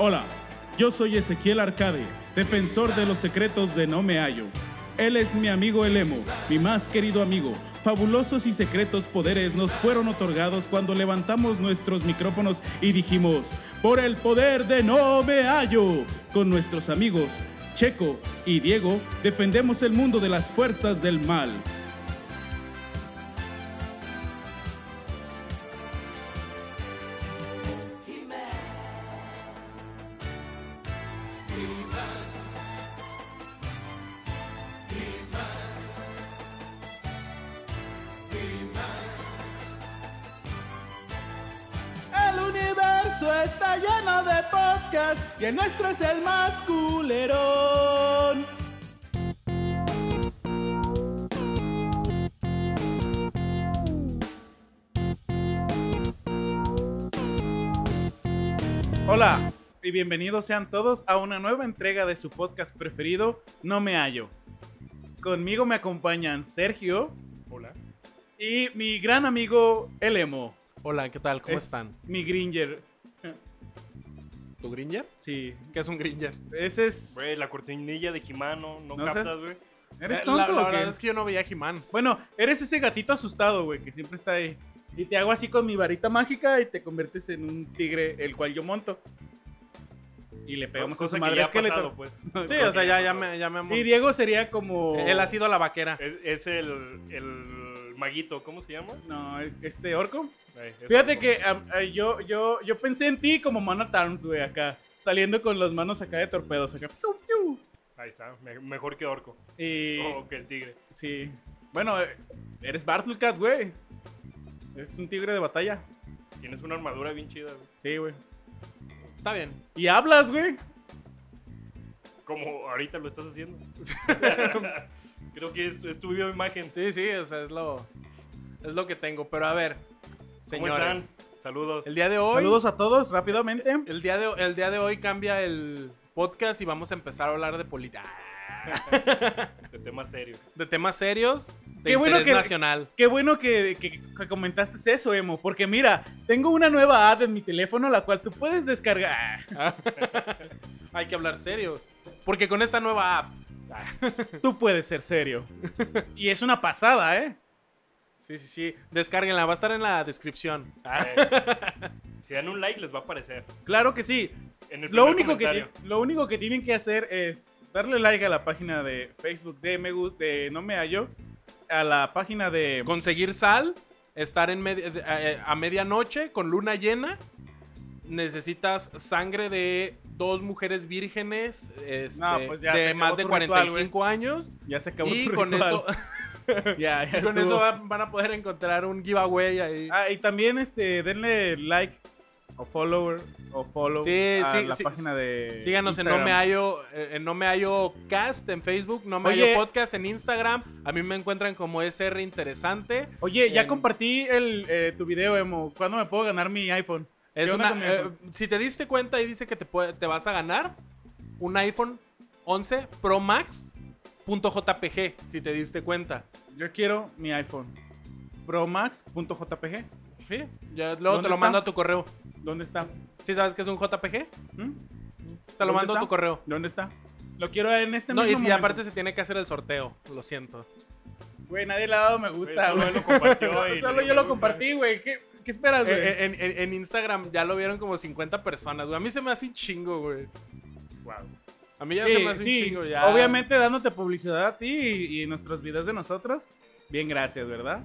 Hola, yo soy Ezequiel Arcade, defensor de los secretos de No Me Hallo. Él es mi amigo el Emo, mi más querido amigo. Fabulosos y secretos poderes nos fueron otorgados cuando levantamos nuestros micrófonos y dijimos, por el poder de No Me Hallo. Con nuestros amigos Checo y Diego defendemos el mundo de las fuerzas del mal. Bienvenidos sean todos a una nueva entrega de su podcast preferido, No Me Hallo. Conmigo me acompañan Sergio Hola. y mi gran amigo El Emo. Hola, ¿qué tal? ¿Cómo Es están? Mi Gringer. ¿Tu Gringer? Sí, ¿Qué es un Gringer? ese es... Güey, la cortinilla de Jimano, no, No captas, güey. ¿Eres Eh, tonto la, la verdad es que yo no veía He-Man. Bueno, eres ese gatito asustado, güey, que siempre está ahí. Y te hago así con mi varita mágica y te conviertes en un tigre, el cual yo monto. Y le pegamos a su que madre ya pasado, pues. Sí, o sea, ya, ya me, ya me amo. Y Diego sería como... Él ha sido la vaquera. Es, es el, el maguito, ¿cómo se llama? No, este orco. Ay, es Fíjate que yo, yo, yo pensé en ti como Man at Arms, güey, acá. Saliendo con las manos acá de torpedos, acá. Piu, piu. Ahí está, me- mejor que Orco. Y... O que el tigre. Sí. Bueno, eh, eres Bartlecat, güey. Es un tigre de batalla. Tienes una armadura bien chida, güey. Sí, güey. Está bien. Y hablas, güey. Como ahorita lo estás haciendo. Creo que es, es tu video imagen. Sí, sí, o sea, es lo, es lo que tengo. Pero a ver, ¿Cómo señores. están? Saludos. El día de hoy. Saludos a todos, rápidamente. El día, de, el día de hoy cambia el podcast y vamos a empezar a hablar de política. De tema serio. De temas serios, de Qué bueno que- nacional. Qué bueno que, que- que comentaste eso, Emo. Porque mira, tengo una nueva app en mi teléfono la cual tú puedes descargar. Hay que hablar serios. Porque con esta nueva app. Tú puedes ser serio. Y es una pasada, ¿eh? Sí, sí, sí. Descárguenla, va a estar en la descripción. Si dan un like, les va a aparecer. Claro que sí. En el Lo único, que, comentario. lo único que tienen que hacer es darle like a la página de Facebook de, me, de No Me Hallo, a la página de... Conseguir sal, estar en medi- eh, eh, a medianoche con luna llena. Necesitas sangre de dos mujeres vírgenes este, No, pues ya de más de tu ritual, 45 años. Ya se acabó Y tu con ritual. eso, Ya, con estuvo. eso va- van a poder encontrar un giveaway ahí. Ah, y también este, denle like o follower o follow Sí, a sí, la sí, página de Síganos en No Instagram. Me Hallo, eh, en No Me Hallo Cast en Facebook, No Me Oye. Hallo Podcast en Instagram. A mí me encuentran como SR Interesante. Oye, ya en- compartí el, eh, tu video, Emo. ¿Cuándo me puedo ganar mi iPhone? Es ¿Qué onda una, con mi eh, iPhone? si te diste cuenta y dice que te, puede- te vas a ganar un iPhone 11 Pro Max .jpg, si te diste cuenta. Yo quiero mi iPhone. Pro Max.jpg. Sí, ya luego ¿Dónde te lo está? mando a tu correo. ¿Dónde está? ¿Sí sabes que es un JPG? ¿Mm? Te lo ¿Dónde mando a tu correo. ¿Dónde está? Lo quiero en este No, y, mismo y momento. aparte se tiene que hacer el sorteo, lo siento. Güey, nadie le ha dado me gusta, Güey, solo yo lo gusta. compartí, güey. ¿Qué, ¿Qué esperas, güey? Eh, en, en- en Instagram ya lo vieron como 50 personas, güey. A mí se me hace un chingo, güey. Wow. A mí ya Sí, se me hace sí, un chingo, ya. Obviamente dándote publicidad a ti y, y nuestros videos de nosotros. Bien, gracias, ¿verdad?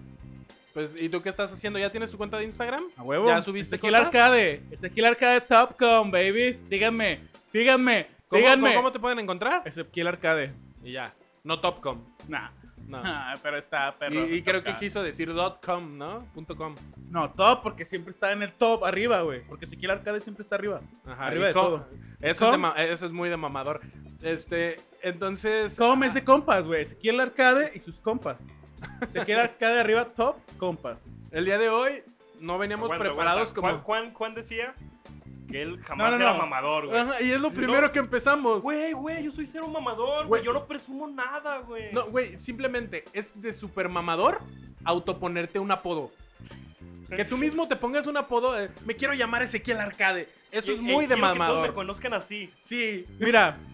Pues, ¿y tú qué estás haciendo? ¿Ya tienes tu cuenta de Instagram? A huevo. ¿Ya subiste Ezequiel cosas? Arcade. Ezequiel Arcade Topcom, babies. Síganme. Síganme. ¿Cómo, Síganme. cómo- cómo te pueden encontrar? Ezequiel Arcade. Y ya. No Topcom. Nah. No. Ah, pero está, Y, perro. y creo que quiso decir .com, ¿no? Punto .com. No, top, porque siempre está en el top arriba, güey. Porque Ezequiel Arcade siempre está arriba. Ajá, arriba de com- todo. Eso es, de eso es muy de mamador. Este, entonces... Com es de compas, güey. Ezequiel Arcade y sus compas. Ezequiel Arcade arriba, top, compas. El día de hoy no veníamos Aguanta, preparados aguanta. como... Juan, Juan, Juan decía que él jamás No, no, era mamador, güey. Ajá, y es lo No. primero que empezamos. Güey, güey, yo soy cero mamador, Güey. Yo no presumo nada, güey. No, güey, simplemente es de super mamador autoponerte un apodo. Que tú mismo te pongas un apodo de, me quiero llamar Ezequiel Arcade. Eso Y- es muy de quiero que todos me mamador. conozcan así. Sí. Mira.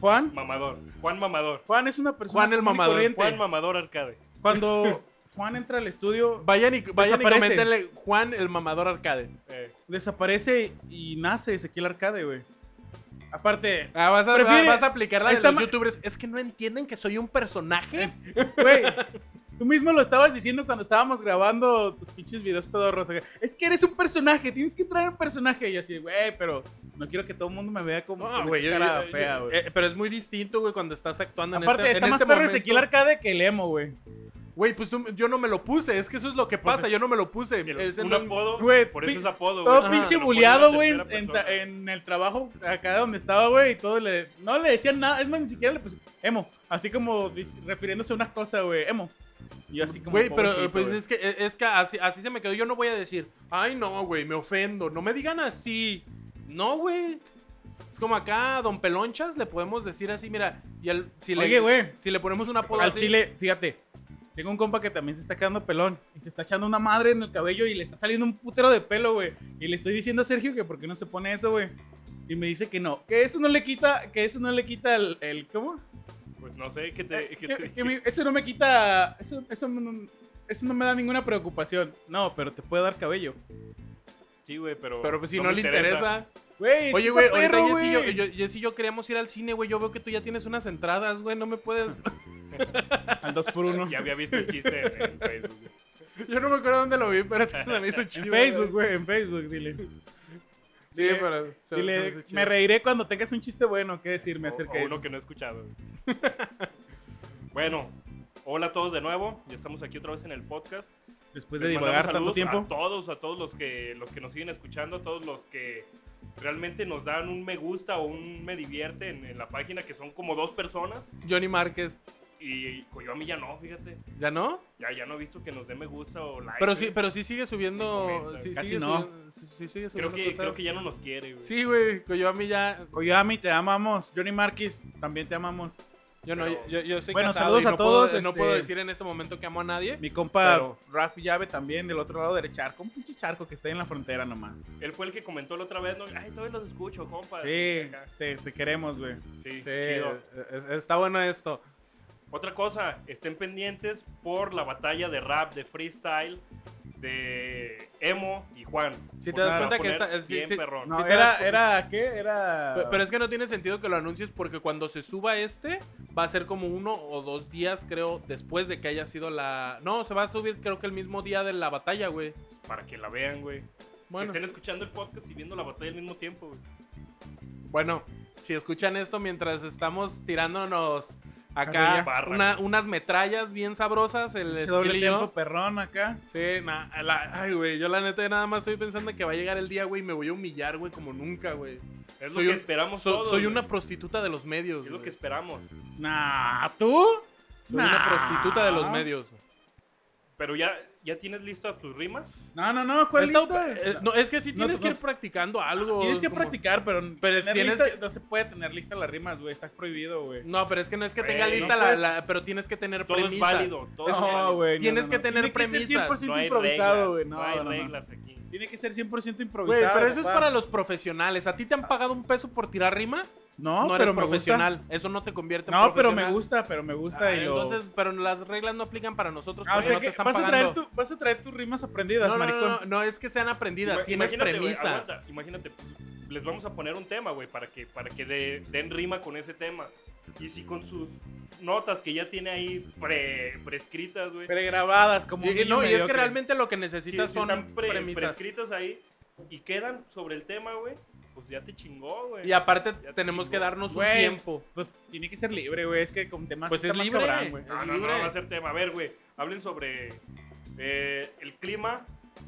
Juan. Mamador. Juan Mamador. Juan es una persona Juan el mamador. corriente. Juan Mamador Arcade. Cuando Juan entra al estudio, Vayan y, vayan y coméntenle Juan el mamador arcade. Eh, desaparece y nace Ezequiel Arcade, güey. Aparte, Ah, vas a, Prefiere- vas a aplicar la de los youtubers. Es que no entienden que soy un personaje. güey, tú mismo lo estabas diciendo cuando estábamos grabando tus pinches videos pedorros. Es que eres un personaje, tienes que entrar en un personaje. Y así, güey, pero no quiero que todo el mundo me vea como No, güey, yo- cara yo- fea, güey. eh, pero es muy distinto, güey, cuando estás actuando Aparte, en este, está en más este perro momento. Ezequiel Arcade que el emo, güey. Güey, pues tú- yo no me lo puse, es que eso es lo que Pues pasa, yo no me lo puse. el- un no- apodo. Güey, por eso es apodo, Todo güey. pinche Lo pone buleado, güey, en, en, el trabajo acá donde estaba, güey, y todo le... No le decían nada, es más, ni siquiera le pusieron emo. Así como refiriéndose a una cosa, güey, emo. Y yo así como... Güey, pero pues es que, es que así, así se me quedó. Yo no voy a decir, ay, no, güey, me ofendo. No me digan así. No, güey. Es como acá, a Don Pelonchas, le podemos decir así, mira. Y el, si, Oye, le, güey. si le ponemos un apodo Al así. chile, fíjate. Tengo un compa que también se está quedando pelón. Y se está echando una madre en el cabello y le está saliendo un putero de pelo, güey. Y le estoy diciendo a Sergio que por qué no se pone eso, güey. Y me dice que no. Que eso no le quita, que eso no le quita el, el- ¿cómo? Pues no sé, ¿qué te, Eh, qué que- te- que mi- eso no me quita, eso, eso, no, eso no me da ninguna preocupación. No, pero te puede dar cabello. Sí, güey, pero. Pero pues si no, le interesa. Güey, Oye, está güey, ahorita Jessy y yo, yo- Jessy y yo queríamos ir al cine, güey. Yo veo que tú ya tienes unas entradas, güey. No me puedes. Al 2 por 1 Ya había visto el chiste en, en Facebook. güey. yo no me acuerdo dónde lo vi, pero se me hizo En chido. Facebook, güey, en Facebook, dile. Sí, pero se, se me Dile, chido. me reiré cuando tengas un chiste bueno que decirme O- acerca o de uno que no he escuchado. bueno, hola a todos de nuevo. Ya estamos aquí otra vez en el podcast. Después de Les divagar tanto saludos tiempo. A todos, a todos los que, los que nos siguen escuchando, a todos los que realmente nos dan un me gusta o un me divierte en, en la página, que son como dos personas. Johnny Márquez. Y yo a mí ya no, fíjate. ¿Ya no? Ya, ya no he visto que nos dé me gusta o like. Pero sí, pero sí sigue subiendo. Sí, Casi sigue no. subiendo, sí, sí sigue creo subiendo que, cosas. creo que ya no nos quiere, güey. Sí, güey. Koyoami ya. Koyami, te amamos. Johnny Marquis, también te amamos. Yo no, Pero- yo, yo estoy Bueno, casado saludos y a no todos, Puedo, No este- puedo decir en este momento que amo a nadie. Mi compa Pero- Raf Llave también, del otro lado del charco. Un pinche charco que está ahí en la frontera nomás. Él fue el que comentó la otra vez, ¿no? Ay, todavía los escucho, compa. Sí, te, te queremos, güey. Sí, Sí, chido. es- está bueno esto. Otra cosa, estén pendientes por la batalla de rap, de freestyle, de Emo y Juan. Si te das cuenta que esta- sí, bien sí. perrón. No, Sí te das era, ¿qué? Era... Pe- Pero es que no tiene sentido que lo anuncies porque cuando se suba este va a ser como uno o dos días, creo, después de que haya sido la... No, se va a subir creo que el mismo día de la batalla, güey. Para que la vean, güey. Bueno, Que estén escuchando el podcast y viendo la batalla al mismo tiempo, güey. bueno, si escuchan esto mientras estamos tirándonos. Acá Barra. una- unas metrallas bien sabrosas, el doble tiempo perrón acá. Sí, na- la- ay, güey, yo la neta nada más estoy pensando que va a llegar el día, güey, y me voy a humillar, güey, como nunca, güey. Es Soy lo que un- esperamos So- todos. soy una prostituta de los medios. Es lo que esperamos. Nah, ¿tú? Soy una prostituta de los medios. Pero ya, ¿ya tienes listas tus rimas? No, no, no, ¿cuál lista? eh, no, es que sí No, tienes que ir practicando algo. Tienes que como- practicar, pero, Pero tener tienes lista- que- no se puede tener lista las rimas, güey. Está prohibido, güey. No, pero es que no es que tenga Güey, lista no la, puedes- la- Pero tienes que tener Todo es premisas. válido, todo Es válido. güey. tienes no, que tener Tiene que ser premisas. 100% No hay improvisado, reglas, güey. no, No, hay no, no. reglas aquí. Tiene que ser 100% Güey, improvisado. pero eso es para los profesionales. ¿A ti te han pagado un peso por tirar rima? No, No, eres pero me profesional. Eso no te convierte en No, pero me gusta, pero me gusta Ah, y lo... Entonces, pero las reglas no aplican para nosotros Ah, o porque sea no te están vas a, traer pagando. tu- vas a traer tus rimas aprendidas, No, no, maricón. no, no, no es que sean aprendidas, Ima- tienes premisas. aguanta, imagínate, les vamos a poner un tema, güey, para que, para que de- den rima con ese tema. Y si con sus notas que ya tiene ahí pre, prescritas, güey. Pregrabadas, como Y- no, y es que realmente lo que Si, necesitas si son están pre- premisas. prescritas ahí y quedan sobre el tema, güey, pues ya te chingó, güey. Y aparte Ya te tenemos que chingó. darnos un tiempo. Pues tiene que ser libre, güey. Es que con temas Pues es libre. cabrón, güey. No, es no, libre. no, va a ser tema. A ver, güey, hablen sobre eh, el clima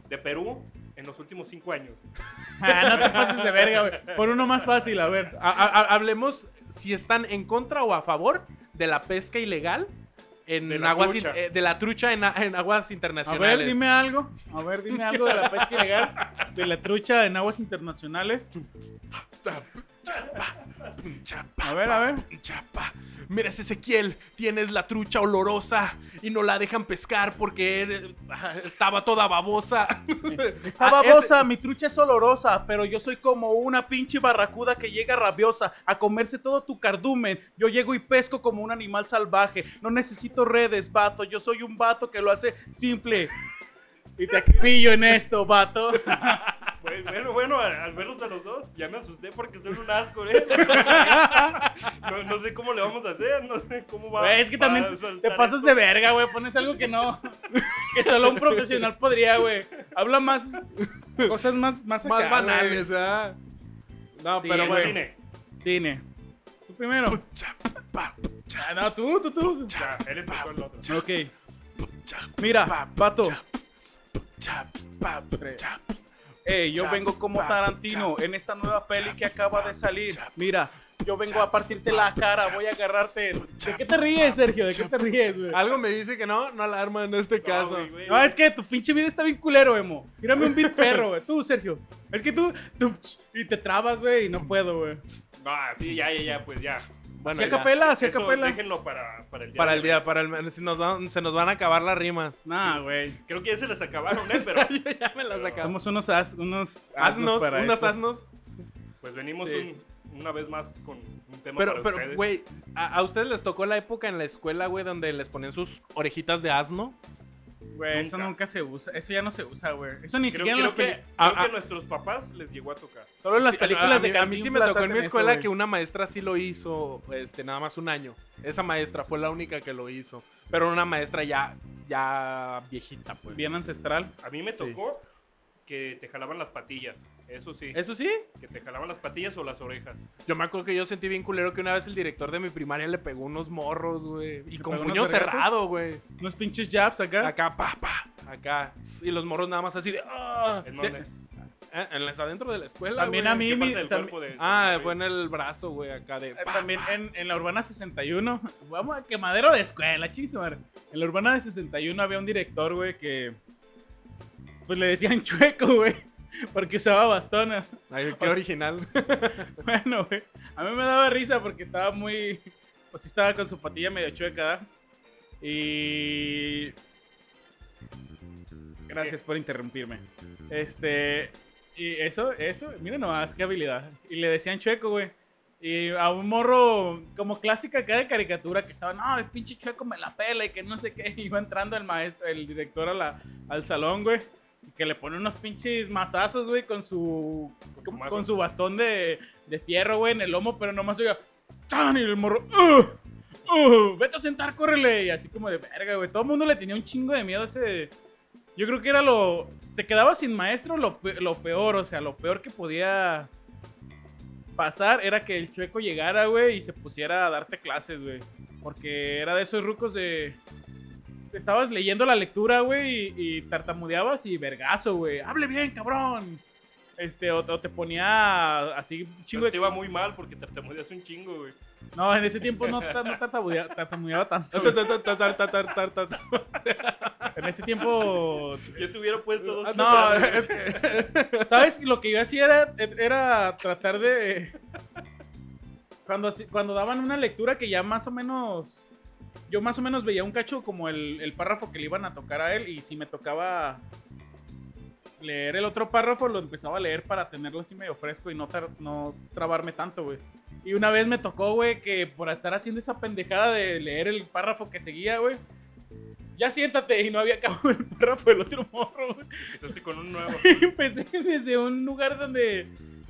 de Perú en los últimos cinco años. Ah, no te pases de verga, güey. Por uno más fácil, a ver. A- a- a- hablemos si están en contra o a favor de la pesca ilegal en De la aguas trucha. in- eh, de la trucha en, a- en aguas A internacionales. ver, dime algo. A ver, dime algo de la pesca ilegal, de la trucha en aguas internacionales. Chapa, A ver, a ver. Chapa. Mira ese Ezequiel, tienes la trucha olorosa y no la dejan pescar porque estaba toda babosa. Está Ah, ese- babosa, mi trucha es olorosa, pero yo soy como una pinche barracuda que llega rabiosa a comerse todo tu cardumen. Yo llego y pesco como un animal salvaje. No necesito redes, vato. Yo soy un vato que lo hace simple. Y te pillo en esto, vato. Bueno, bueno, al verlos a los dos, ya me asusté porque son un asco, ¿eh? No, no sé cómo le vamos a hacer, no sé cómo va Güey, es que también te pasas esto. de verga, güey. Pones algo que no. Que solo un profesional podría, güey. Habla más. Cosas más. Más, Más banales, ¿ah? No, Sí, pero güey. bueno. cine. Cine. Tú primero. Ah, no, tú, tú, tú. Ya, él empezó el otro. Ok. Mira, Chapa, chapa. Ey, yo Chap, vengo como chap, Tarantino chap, en esta nueva peli que acaba de salir. chap, Mira, yo vengo chap, a partirte la cara, chap, voy a agarrarte. ¿De chap, qué te ríes, Sergio? ¿De qué te ríes, güey? Algo me dice que no, no alarma en este caso. No, es que tu pinche vida está bien culero, emo. Tírame un beat perro, güey. Tú, Sergio. Es que tú, tú, y te trabas, güey, y no puedo, güey. No, sí, ya, ya, ya, pues ya. Bueno, a ya. capela, a déjenlo para, para el día. Para el día, para el se nos van, se nos van a acabar las rimas. Nah, güey. Creo que ya se les acabaron, ¿eh? Pero Yo ya me las acabo. Somos unos as, unos Asnos, para unas esto. asnos. pues venimos Sí. un- una vez más con un tema Pero, para pero, güey, ¿a, a ustedes les tocó la época en la escuela, güey, donde les ponían sus orejitas de asno? Güey, eso Nunca. se usa. Eso ya no se usa, güey. Eso ni Creo, siquiera en creo las que, creo Ah, que ah. a nuestros papás les llegó a tocar. Solo en las Sí, películas a, de mí, a mí sí me Cantinflas tocó en mi eso, escuela que una maestra sí lo hizo, este, nada más un año. Esa maestra fue la única que lo hizo. Pero una maestra ya, ya viejita, pues. Bien ancestral. A mí me Sí. tocó que te jalaban las patillas. Eso sí. Eso sí, Que te jalaban las patillas o las orejas. yo me acuerdo que yo sentí bien culero que una vez el director de mi primaria le pegó unos morros, güey. Y ¿Le con puño cerrado, güey. Unos pinches jabs acá. Acá, pa, pa, acá. Y los morros nada más así de... "Ah". ¿En dónde? Eh, en la- adentro de la escuela, También güey. a mí, ¿Qué mi- parte del tam- cuerpo de- Ah, de- fue en el brazo, güey, acá de... Eh, pa, También pa. en, en la Urbana 61. Vamos a quemadero de escuela, chismar. En la Urbana de 61 había un director, güey, que. Pues le decían chueco, güey. Porque usaba bastón. Ay, qué original. Bueno, güey. A mí me daba risa porque estaba muy. Pues sí, estaba con su patilla medio chueca. Y. Gracias por interrumpirme. Este. Y eso, eso, mira nomás, qué habilidad. Y le decían chueco, güey. Y a un morro como clásica acá de caricatura que estaba, no, el pinche chueco me la pela y que no sé qué. Iba entrando el maestro, el director a la, al salón, güey. Que le pone unos pinches mazazos, güey, con su, Con su mazo. con su bastón de, de fierro, güey, en el lomo, pero nomás oiga, ¡tan! Y el morro, ¡uh! ¡uh! ¡Vete a sentar, córrele! Y así como de verga, güey. Todo el mundo le tenía un chingo de miedo a ese. Yo creo que era lo. Se quedaba sin maestro lo, lo peor, o sea, lo peor que podía pasar era que el chueco llegara, güey, y se pusiera a darte clases, güey. Porque era de esos rucos de. Estabas leyendo la lectura, güey, y, y tartamudeabas y vergazo, güey. Hable bien, cabrón. Este, o, o te ponía así un chingo Pero de. te iba muy mal porque tartamudeas un chingo, güey. No, en ese tiempo no, no tartamudea- tartamudeaba tanto. En ese tiempo Yo te hubiera puesto dos No, tutras, es güey. ¿Sabes? Lo que yo hacía era, era tratar de. Cuando, cuando daban una lectura que ya más o menos. Yo más o menos veía un cacho como el, el párrafo que le iban a tocar a él. Y si me tocaba leer el otro párrafo, lo empezaba a leer para tenerlo así medio fresco y no, no trabarme tanto, güey. Y una vez me tocó, güey, que por estar haciendo esa pendejada de leer el párrafo que seguía, güey. Ya siéntate y no había acabado el párrafo del otro morro, güey. Empezaste con un nuevo. empecé desde un lugar donde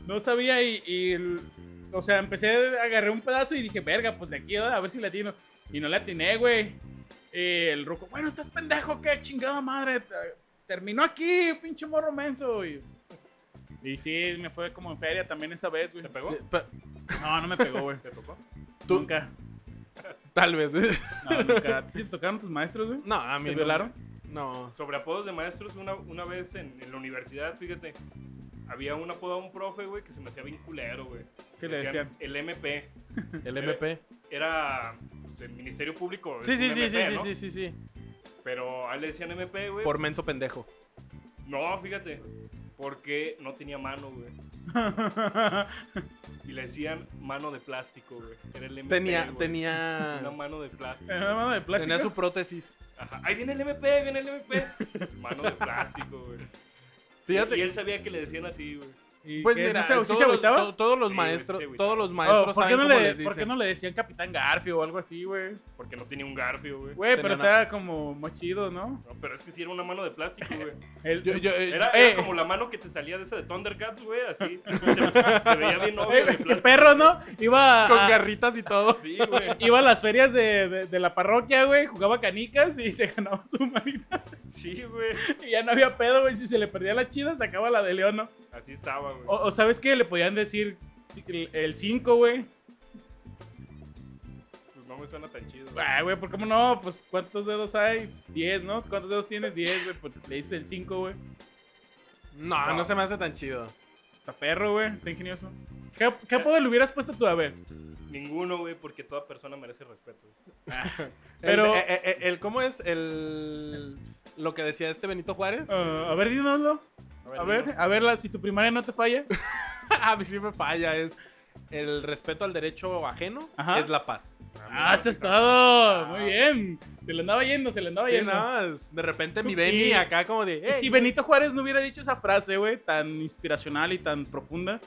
no sabía y, y o sea, empecé, agarré un pedazo y dije, verga, pues de aquí a ver si le atino. Y no le atiné, güey. Y el ruco, bueno, estás pendejo, qué chingada madre. Te- Terminó aquí, pinche morro menso. Y, y sí, me fue como en feria también esa vez, güey. ¿Te pegó? Sí, pe- No, no me pegó, güey. ¿Te tocó? Tú- Nunca. Tal vez. ¿eh? No, nunca. ¿Sí te tocaron tus maestros, güey? No, a mí ¿Te no. violaron? No. Sobre apodos de maestros, una, una vez en, en la universidad, fíjate, había un apodo a un profe, güey, que se me hacía bien culero, güey. ¿Qué le decían? El MP. El MP. Era el Ministerio Público. Sí, sí, sí, MP, sí, sí, ¿no? sí, sí, sí. Pero a él le decían MP, güey. Por menso pendejo. No, fíjate. Porque no tenía mano, güey. Y le decían mano de plástico, güey. Era el MP, Tenía, güey. tenía, Una mano de plástico. Era mano de plástico. tenía su prótesis. Ajá. Ahí viene el MP, viene el MP. Mano de plástico, güey. Fíjate. Y él sabía que le decían así, güey. ¿Y Pues mira, ¿Sí se- sí todos, se los, agüitaba? to- todos los Sí, maestros, todos los Oh, maestros ¿por, qué saben no cómo le, les ¿Por qué no le decían Capitán Garfio o algo así, güey? Porque no tenía un garfio, güey. Güey, pero estaba como más chido, ¿no? No, pero es que sí era una mano de plástico, güey. Eh, Era, Eh. era como la mano que te salía de esa de Thundercats, güey, así. Se, se veía bien obvio Eh, qué perro, ¿no? Iba con garritas y todo. Sí, güey. iba a las ferias de, de- de la parroquia, güey, jugaba canicas y se ganaba su marina. Sí, güey. Y ya no había pedo, güey. Si se le perdía la chida, sacaba la de León, ¿no? Así estaba, güey. O, o ¿sabes qué? Le podían decir el 5, güey. Pues no me suena tan chido. güey. Ah, güey, ¿por cómo no? Pues, ¿cuántos dedos hay? 10, ¿no? ¿Cuántos dedos tienes? 10, güey. Pues le dices el 5, güey. No, no, No. se me hace tan chido. Está perro, güey. Está ingenioso. ¿Qué, qué apodo le hubieras puesto tú? A ver. Ninguno, güey, porque toda persona merece respeto. Pero- El, eh, eh, eh, el- ¿Cómo es? El. Lo que decía este Benito Juárez. Ah, a ver, dínoslo. A ver, a ver, la- si tu primaria no te falla. A mí sí me falla. Es. El respeto al derecho ajeno Ajá. es la paz. Ah, eso sí es está. todo. Muy bien. Se le andaba yendo, se le andaba Sí, yendo. no, de repente mi Y- Benny acá como de. Y "Ey, si güey". Benito Juárez no hubiera dicho esa frase, güey, tan inspiracional y tan profunda,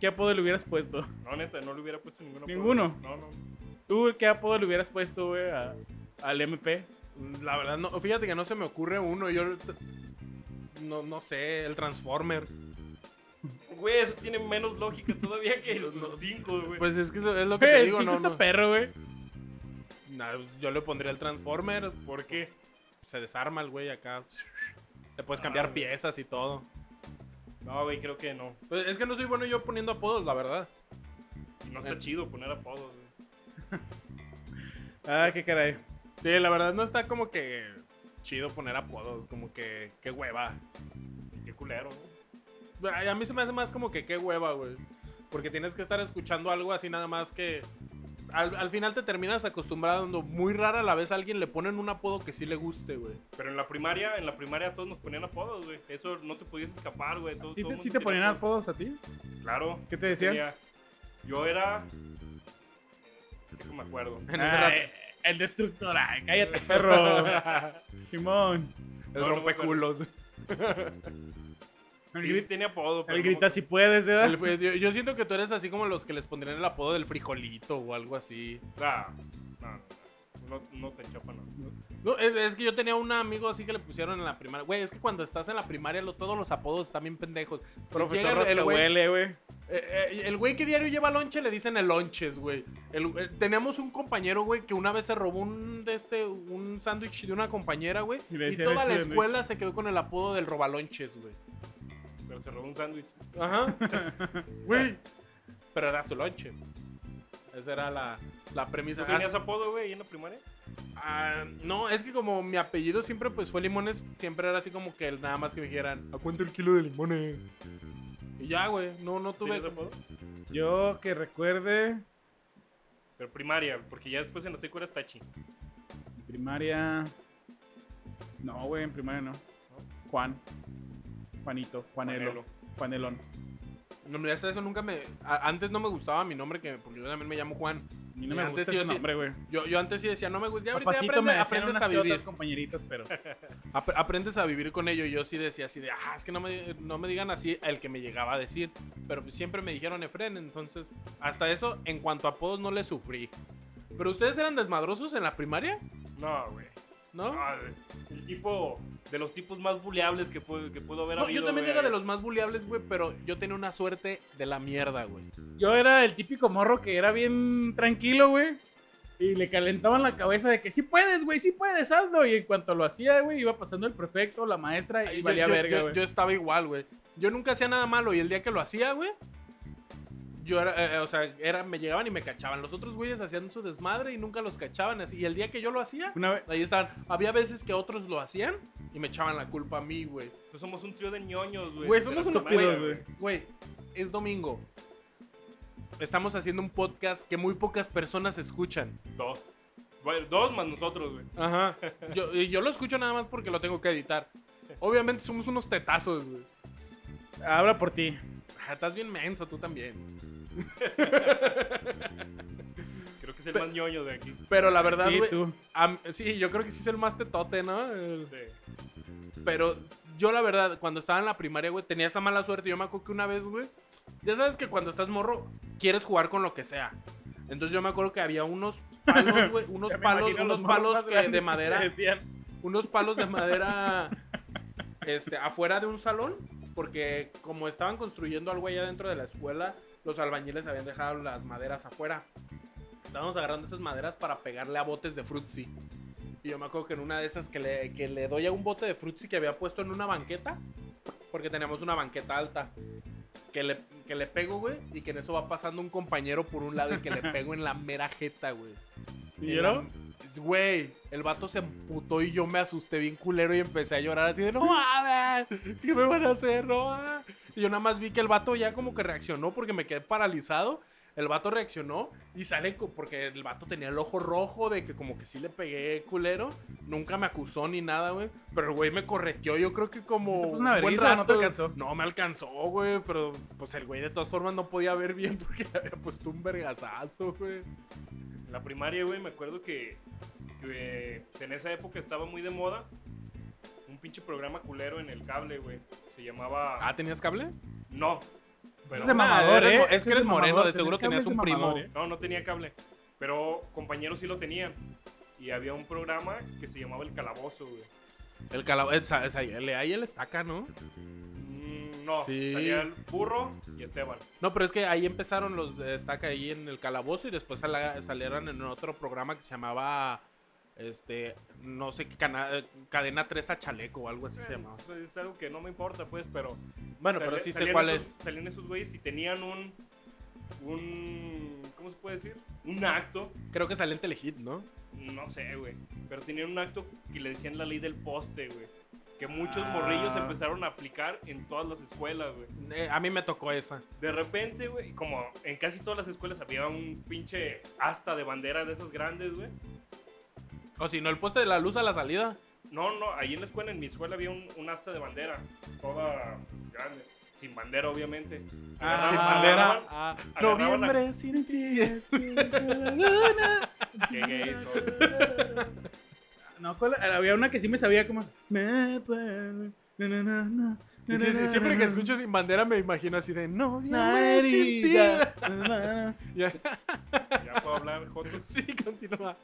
¿qué apodo le hubieras puesto? No, neta, no le hubiera puesto ninguno. ¿Ninguno? No, no. ¿Tú qué apodo le hubieras puesto, güey, a- al MP? La verdad, no, fíjate que no se me ocurre uno. Yo. No, no sé, el Transformer. Güey, eso tiene menos lógica todavía que los cinco, güey. Pues es que es lo que te digo, no, está no. perro, güey. Nah, pues yo le pondría el Transformer. ¿Por qué? Se desarma el güey acá. Le puedes cambiar Ah, piezas y todo. No, güey, creo que no. Pues es que no soy bueno yo poniendo apodos, la verdad. Y no está Eh. chido poner apodos, güey. Ah, qué caray. Sí, la verdad no está como que chido poner apodos, como que qué hueva. Qué culero, A mí se me hace más como que qué hueva, güey. Porque tienes que estar escuchando algo así nada más que... Al, al final te terminas acostumbrando. Muy rara a la vez a alguien le ponen un apodo que sí le guste, güey. Pero en la primaria, en la primaria todos nos ponían apodos, güey. Eso no te podías escapar, güey. Todo- ¿Sí todo te, sí tenía ponían apodos a ti? Claro. ¿Qué te decían? Tenía- Yo era... No me acuerdo. En ese Ay, rato. El destructor. Ay, cállate, perro. Simón. El rompeculos. El, Sí, gri- sí tenía apodo, pero me grita si puedes, ¿verdad? El yo, yo siento que tú eres así como los que les pondrían el apodo del frijolito o algo así. Ah, no, no, no, no te enchapa, no. No, es, es que yo tenía un amigo así que le pusieron en la primaria. Güey, es que cuando estás en la primaria lo- todos los apodos están bien pendejos. Profesor el- el güey. Eh, eh, el güey que diario lleva lonche le dicen el lonches, güey. Eh, tenemos un compañero, güey, que una vez se robó un de este un sándwich de una compañera, güey. Y toda la escuela se quedó con el apodo del robalonches, güey. Pero se robó un sándwich. Ajá. Güey. Pero era su lonche. Esa era la, la premisa. ¿Tú tenías apodo, güey, en la primaria? Ah, no, es que como mi apellido siempre pues fue limones, siempre era así como que nada más que me dijeran, ¿a cuánto el kilo de limones? Y ya, güey, no, no tuve. Yo que recuerde. Pero primaria, porque ya después en la secu eras Tachi. en Primaria. No, güey, en primaria no. Juan. Juanito. Juanelo. Juanelo. Juanelón. No, mira, eso nunca me. a- antes no me gustaba mi nombre, que, porque yo también me llamo Juan. A mí no Y me antes gusta sí, ese yo sí- nombre, güey. Yo, yo antes sí decía, no me gusta. Ya ahorita aprende- me aprendes unas a vivir. otras compañeritas, pero... Ap- aprendes a vivir con ello. Yo sí decía así de, ah, es que no me, no me digan así el que me llegaba a decir. Pero siempre me dijeron Efren, entonces hasta eso, en cuanto a apodos, no le sufrí. ¿Pero ustedes eran desmadrosos en la primaria? No, güey. ¿No? Ah, el tipo, de los tipos más buleables que puedo, que puedo haber No, habido, yo también güey. era de los más buleables, güey, pero yo tenía una suerte de la mierda, güey. Yo era el típico morro que era bien tranquilo, güey. Y le calentaban la cabeza de que sí puedes, güey, sí puedes, hazlo. Y en cuanto lo hacía, güey, iba pasando el prefecto, la maestra y valía yo, verga, yo- güey. yo estaba igual, güey. Yo nunca hacía nada malo y el día que lo hacía, güey, yo era, eh, o sea, era, me llegaban y me cachaban. Los otros güeyes hacían su desmadre y nunca los cachaban así. Y el día que yo lo hacía, Una vez... ahí estaban. Había veces que otros lo hacían y me echaban la culpa a mí, güey. Pues somos un trío de ñoños, güey. Somos unos primaria, güey. Güey, es domingo. Estamos haciendo un podcast que muy pocas personas escuchan. Dos. Bueno, dos más nosotros, güey. Ajá. Yo, y yo lo escucho nada más porque lo tengo que editar. Obviamente somos unos tetazos, güey. Habla por ti. Ah, Estás bien menso, tú también. Creo que es el más ñoño de aquí. Pero la verdad, Sí, güey. tú. am- sí, yo creo que sí es el más tetote, ¿no? El- Sí. Pero yo, la verdad, cuando estaba en la primaria, güey, tenía esa mala suerte. Yo me acuerdo que una vez, güey. Ya sabes que cuando estás morro, quieres jugar con lo que sea. Entonces yo me acuerdo que había unos palos, güey. Unos Ya me palos, imagino unos morros palos más que grandes de madera. decían. unos palos de madera este, afuera de un salón, porque como estaban construyendo algo allá dentro de la escuela, los albañiles habían dejado las maderas afuera. Estábamos agarrando esas maderas para pegarle a botes de frutzi. Y yo me acuerdo que en una de esas que le, que le doy a un bote de frutzi que había puesto en una banqueta, porque teníamos una banqueta alta, que le, que le pego, güey, y que en eso va pasando un compañero por un lado y que le pego en la mera jeta, güey. La- Güey, el vato se emputó y yo me asusté bien culero y empecé a llorar así de no mames, ¿qué me van a hacer? No, ah". Y yo nada más vi que el vato ya como que reaccionó porque me quedé paralizado. El vato reaccionó y sale porque el vato tenía el ojo rojo de que como que sí le pegué culero. Nunca me acusó ni nada, güey. Pero el güey me correteó, yo creo que como. ¿Sí te puso una un buen vergüenza o no te rato. alcanzó? No me alcanzó, güey. Pero pues el güey de todas formas no podía ver bien porque le había puesto un vergazazo, güey. En la primaria, güey, me acuerdo que, que en esa época estaba muy de moda un pinche programa culero en el cable, güey. Se llamaba... Ah, ¿tenías cable? No. Pero, Es de mamador, eres ¿eh? es que de eres moreno, mamador, de seguro tenías un primo. mamador, ¿eh? No, no tenía cable. Pero compañeros sí lo tenían. Y había un programa que se llamaba El Calabozo, güey. El calabozo. Ahí él está acá, ¿no? Mm, no, Sí. salía el burro y Esteban. No, pero es que ahí empezaron los estaca ahí en el calabozo y después salieron en otro programa que se llamaba. Este, no sé qué cadena 3 a chaleco o algo así se Eh, llamaba. pues, Es algo que no me importa, pues, pero. Bueno, pero sí sé cuál esos- es. Salían esos güeyes y tenían un. Un. ¿Cómo se puede decir? Un acto. Creo que salió en Telehit, ¿no? No sé, güey. Pero tenían un acto que le decían la ley del poste, güey. Que muchos Ah. morrillos empezaron a aplicar en todas las escuelas, güey. Eh, a mí me tocó esa. De repente, güey, como en casi todas las escuelas había un pinche asta de bandera de esas grandes, güey. O si no, el poste de la luz a la salida. No, no, ahí en la escuela, en mi escuela había un, un asta de bandera, toda grande, sin bandera, obviamente. Ah, Sin bandera. agarraban- Ah, agarraban la- noviembre sin ti. Qué gay. No, ¿cuál? había una que sí me sabía como. Me duele, na, na, na, na, Y na, dice, na, Siempre que escucho sin bandera me imagino así de noviembre sin ti. herida, na, na. Ya, Ya puedo hablar, Jotos. Sí, continúa.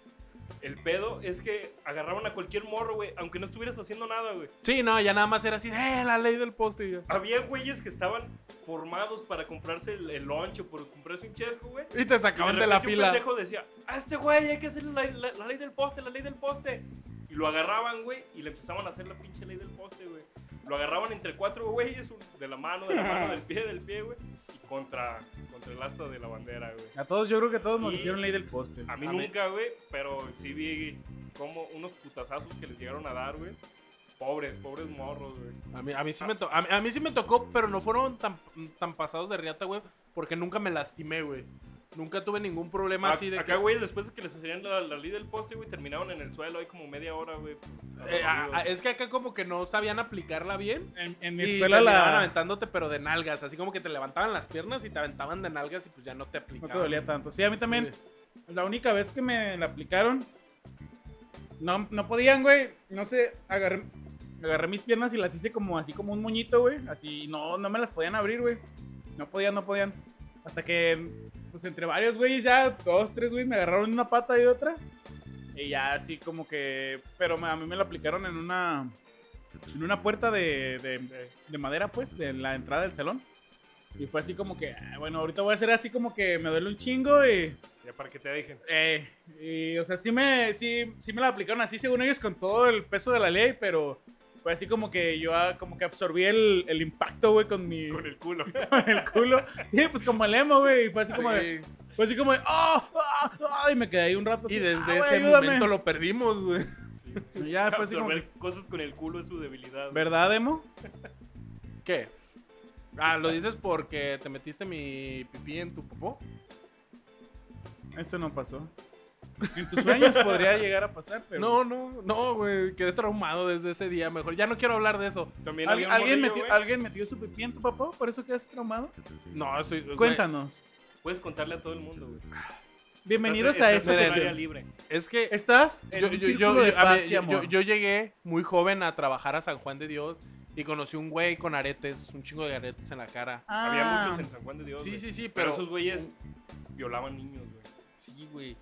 El pedo es que agarraban a cualquier morro, güey, aunque no estuvieras haciendo nada, güey. Sí, no, ya nada más era así, eh, la ley del poste. ya. Había güeyes que estaban formados para comprarse el, el lunch o por comprarse un chesco, güey. Y te sacaban Y de la fila. Un pendejo decía, a este güey hay que hacer la, la- la ley del poste, la ley del poste. Y lo agarraban, güey, y le empezaban a hacer la pinche ley del poste, güey. Lo agarraban entre cuatro güeyes, de la mano, de la mano, del pie, del pie, güey. Y contra, contra el asta de la bandera, güey. A todos, yo creo que todos nos Y- hicieron ley del poste. A mí A mí- nunca, güey, pero sí vi como unos putazazos que les llegaron a dar, güey. Pobres, pobres morros, güey. A mí, a, mí sí me to- a, mí, a mí sí me tocó, pero no fueron tan, tan pasados de riata, güey, porque nunca me lastimé, güey. Nunca tuve ningún problema así de Acá, que... güey, después de que les hacían la, la ley del poste, güey, terminaron en el suelo ahí como media hora, güey. Eh, a- a- es que acá como que no sabían aplicarla bien. En, en mi Y escuela la. aventándote, pero de nalgas. Así como que te levantaban las piernas y te aventaban de nalgas y pues ya no te No aplicaban. te dolía tanto. Sí, a mí también. La única vez que me la aplicaron. No, no podían, güey. No sé, agarré, agarré mis piernas y las hice como así como un moñito, güey. Así, no, no me las podían abrir, güey. No podían, no podían. Hasta que, pues entre varios güeyes, ya dos, tres, güey, me agarraron una pata y otra. Y ya así como que. Pero a mí me la aplicaron en una. En una puerta de, de, de madera, pues, de la entrada del salón. Y fue así como que, ah, bueno, ahorita voy a hacer así como que me duele un chingo y. Ya para que te dejen. Eh, y, o sea, sí me, sí, sí me la aplicaron así, según ellos, con todo el peso de la ley, pero fue así como que yo ah, como que absorbí el, el impacto, güey, con mi Con el culo. con el culo. Sí, pues como el emo, güey, fue así como de, Sí. fue así como de, ¡ah! ¡ah! ¡ah! Y me quedé ahí un rato así, Y desde "Ah, ese ayúdame". momento lo perdimos, güey. Y ya fue así como, cosas con el culo es su debilidad. güey. ¿verdad, emo? ¿Qué? Ah, ¿lo dices porque te metiste mi pipí en tu popó? Eso no pasó. En tus sueños podría llegar a pasar, pero. No, no, no, güey. Quedé traumado desde ese día. Mejor, ya no quiero hablar de eso. También ¿Al- ¿Alguien, metió. ¿Alguien metió su pipí en tu papá? ¿Por eso quedaste traumado? No, estoy. güey, Cuéntanos. Puedes contarle a todo el mundo, güey. Bienvenidos a esta sección. libre. Es que Estás en yo, un yo- yo- círculo de yo- paz llegué muy joven a trabajar a San Juan de Dios y conocí un güey con aretes, un chingo de aretes en la cara. Había Ah, muchos en San Juan de Dios. Sí, sí, sí, Pero pero. esos güeyes violaban niños, güey. Sí, güey.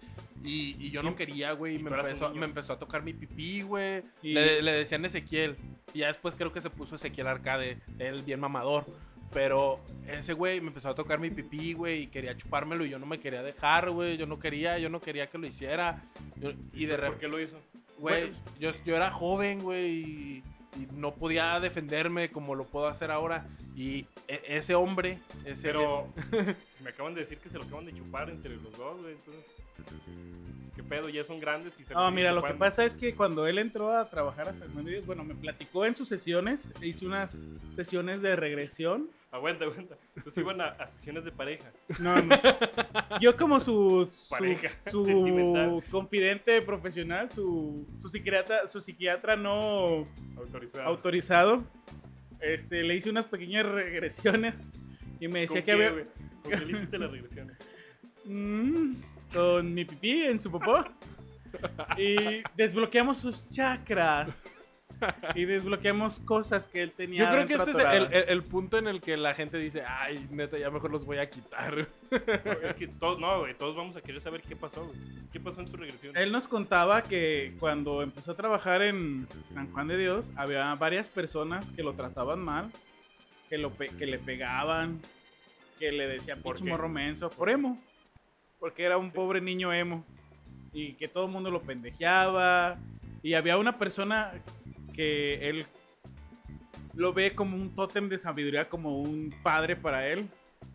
Y, y yo no quería, güey. Me empezó, me empezó a tocar mi pipí, güey. Y- Le, le decían Ezequiel. Y ya después creo que se puso Ezequiel Arcade. Él bien mamador. Pero ese güey me empezó a tocar mi pipí, güey. Y quería chupármelo. Y yo no me quería dejar, güey. Yo no quería, yo no quería que lo hiciera. Yo- y de ¿Por repente, qué lo hizo? güey, yo, yo era joven, güey. Y, y no podía defenderme como lo puedo hacer ahora. Y e- ese hombre, ese. Pero me acaban de decir que se lo acaban de chupar entre los dos, güey. Entonces, ¿qué pedo? Ya son grandes y se No, mira, lo que pasa es que cuando él entró a trabajar a San Juan de Dios, bueno, me platicó en sus sesiones, hizo unas sesiones de regresión. Aguanta, aguanta. Entonces iban a, a sesiones de pareja. No, no. Yo como su, su, Pareja su sentimental. confidente profesional, su, su psiquiatra, su psiquiatra no Autorizada. autorizado, este, le hice unas pequeñas regresiones y me decía ¿Con que qué, había güey? ¿Con qué le hiciste la regresión? Mm, con mi pipí en su popó y desbloqueamos sus chakras y desbloqueamos cosas que él tenía. Yo creo que este es el, el- el punto en el que la gente dice, ay, neta, ya mejor los voy a quitar. No, es que todos, no, güey, todos vamos a querer saber qué pasó, güey. ¿Qué pasó en su regresión? Él nos contaba que cuando empezó a trabajar en San Juan de Dios, había varias personas que lo trataban mal, que, lo pe- que le pegaban, que le decían ¿Por morro menso, por emo, porque era un pobre niño emo, y que todo el mundo lo pendejeaba, y había una persona que él lo ve como un tótem de sabiduría, como un padre para él,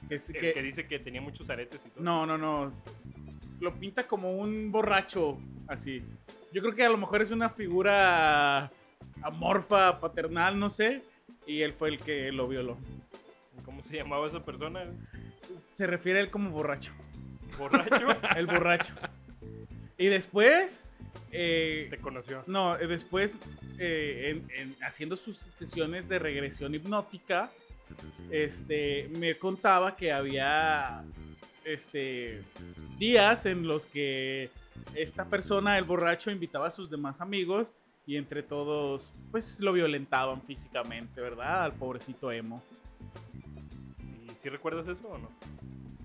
que, es- El que- que dice que tenía muchos aretes y todo. no, no, no. Lo pinta como un borracho, así. Yo creo que a lo mejor es una figura amorfa, paternal, no sé. Y él fue el que lo violó. ¿Cómo se llamaba esa persona? Se refiere a él como borracho. ¿Borracho? El borracho. y después. eh, Te conoció. no, eh, después, eh, en- en- haciendo sus sesiones de regresión hipnótica, este, me contaba que había este, días en los que esta persona, el borracho, invitaba a sus demás amigos y entre todos, pues lo violentaban físicamente, ¿verdad? Al pobrecito emo. ¿Y si recuerdas eso o no?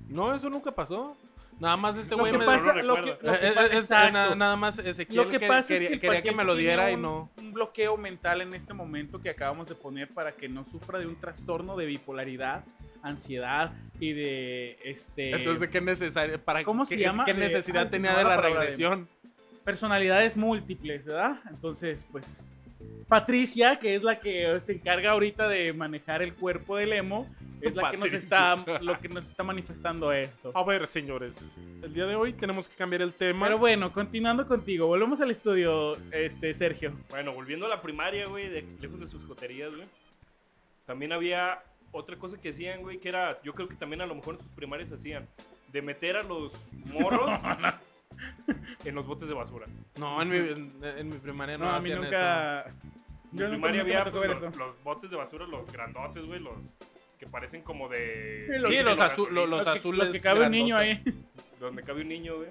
No, eso nunca pasó. Nada más este güey me... pasa, no lo que, lo que Eh, eh, es- exacto. nada, más Ezequiel Lo que pasa es que quería que me lo diera tiene y un- no... Un bloqueo mental en este momento que acabamos de poner para que no sufra de un trastorno de bipolaridad, ansiedad y de este Entonces, ¿qué necesario? Para, ¿Cómo se qué, llama? ¿Qué necesidad tenía de la de- regresión? personalidades múltiples, ¿verdad? Entonces, pues Patricia, que es la que se encarga ahorita de manejar el cuerpo del emo, es la que nos está lo que nos está manifestando esto. A ver, señores, el día de hoy tenemos que cambiar el tema. Pero bueno, continuando contigo, volvemos al estudio, este Sergio. Bueno, volviendo a la primaria, güey, de, lejos de sus joterías, güey. También había otra cosa que hacían, güey, que era, yo creo que también a lo mejor en sus primarias hacían, de meter a los morros en los botes de basura. No, en mi, en, en mi primaria no, No, a mí hacían nunca En yo nunca- primaria había pues, los, botes de basura, los grandotes, güey, los que parecen como de... Sí, los Sí, los, de azu- lo- los Los que, azules. los que cabe un niño ahí. donde cabe un niño, güey.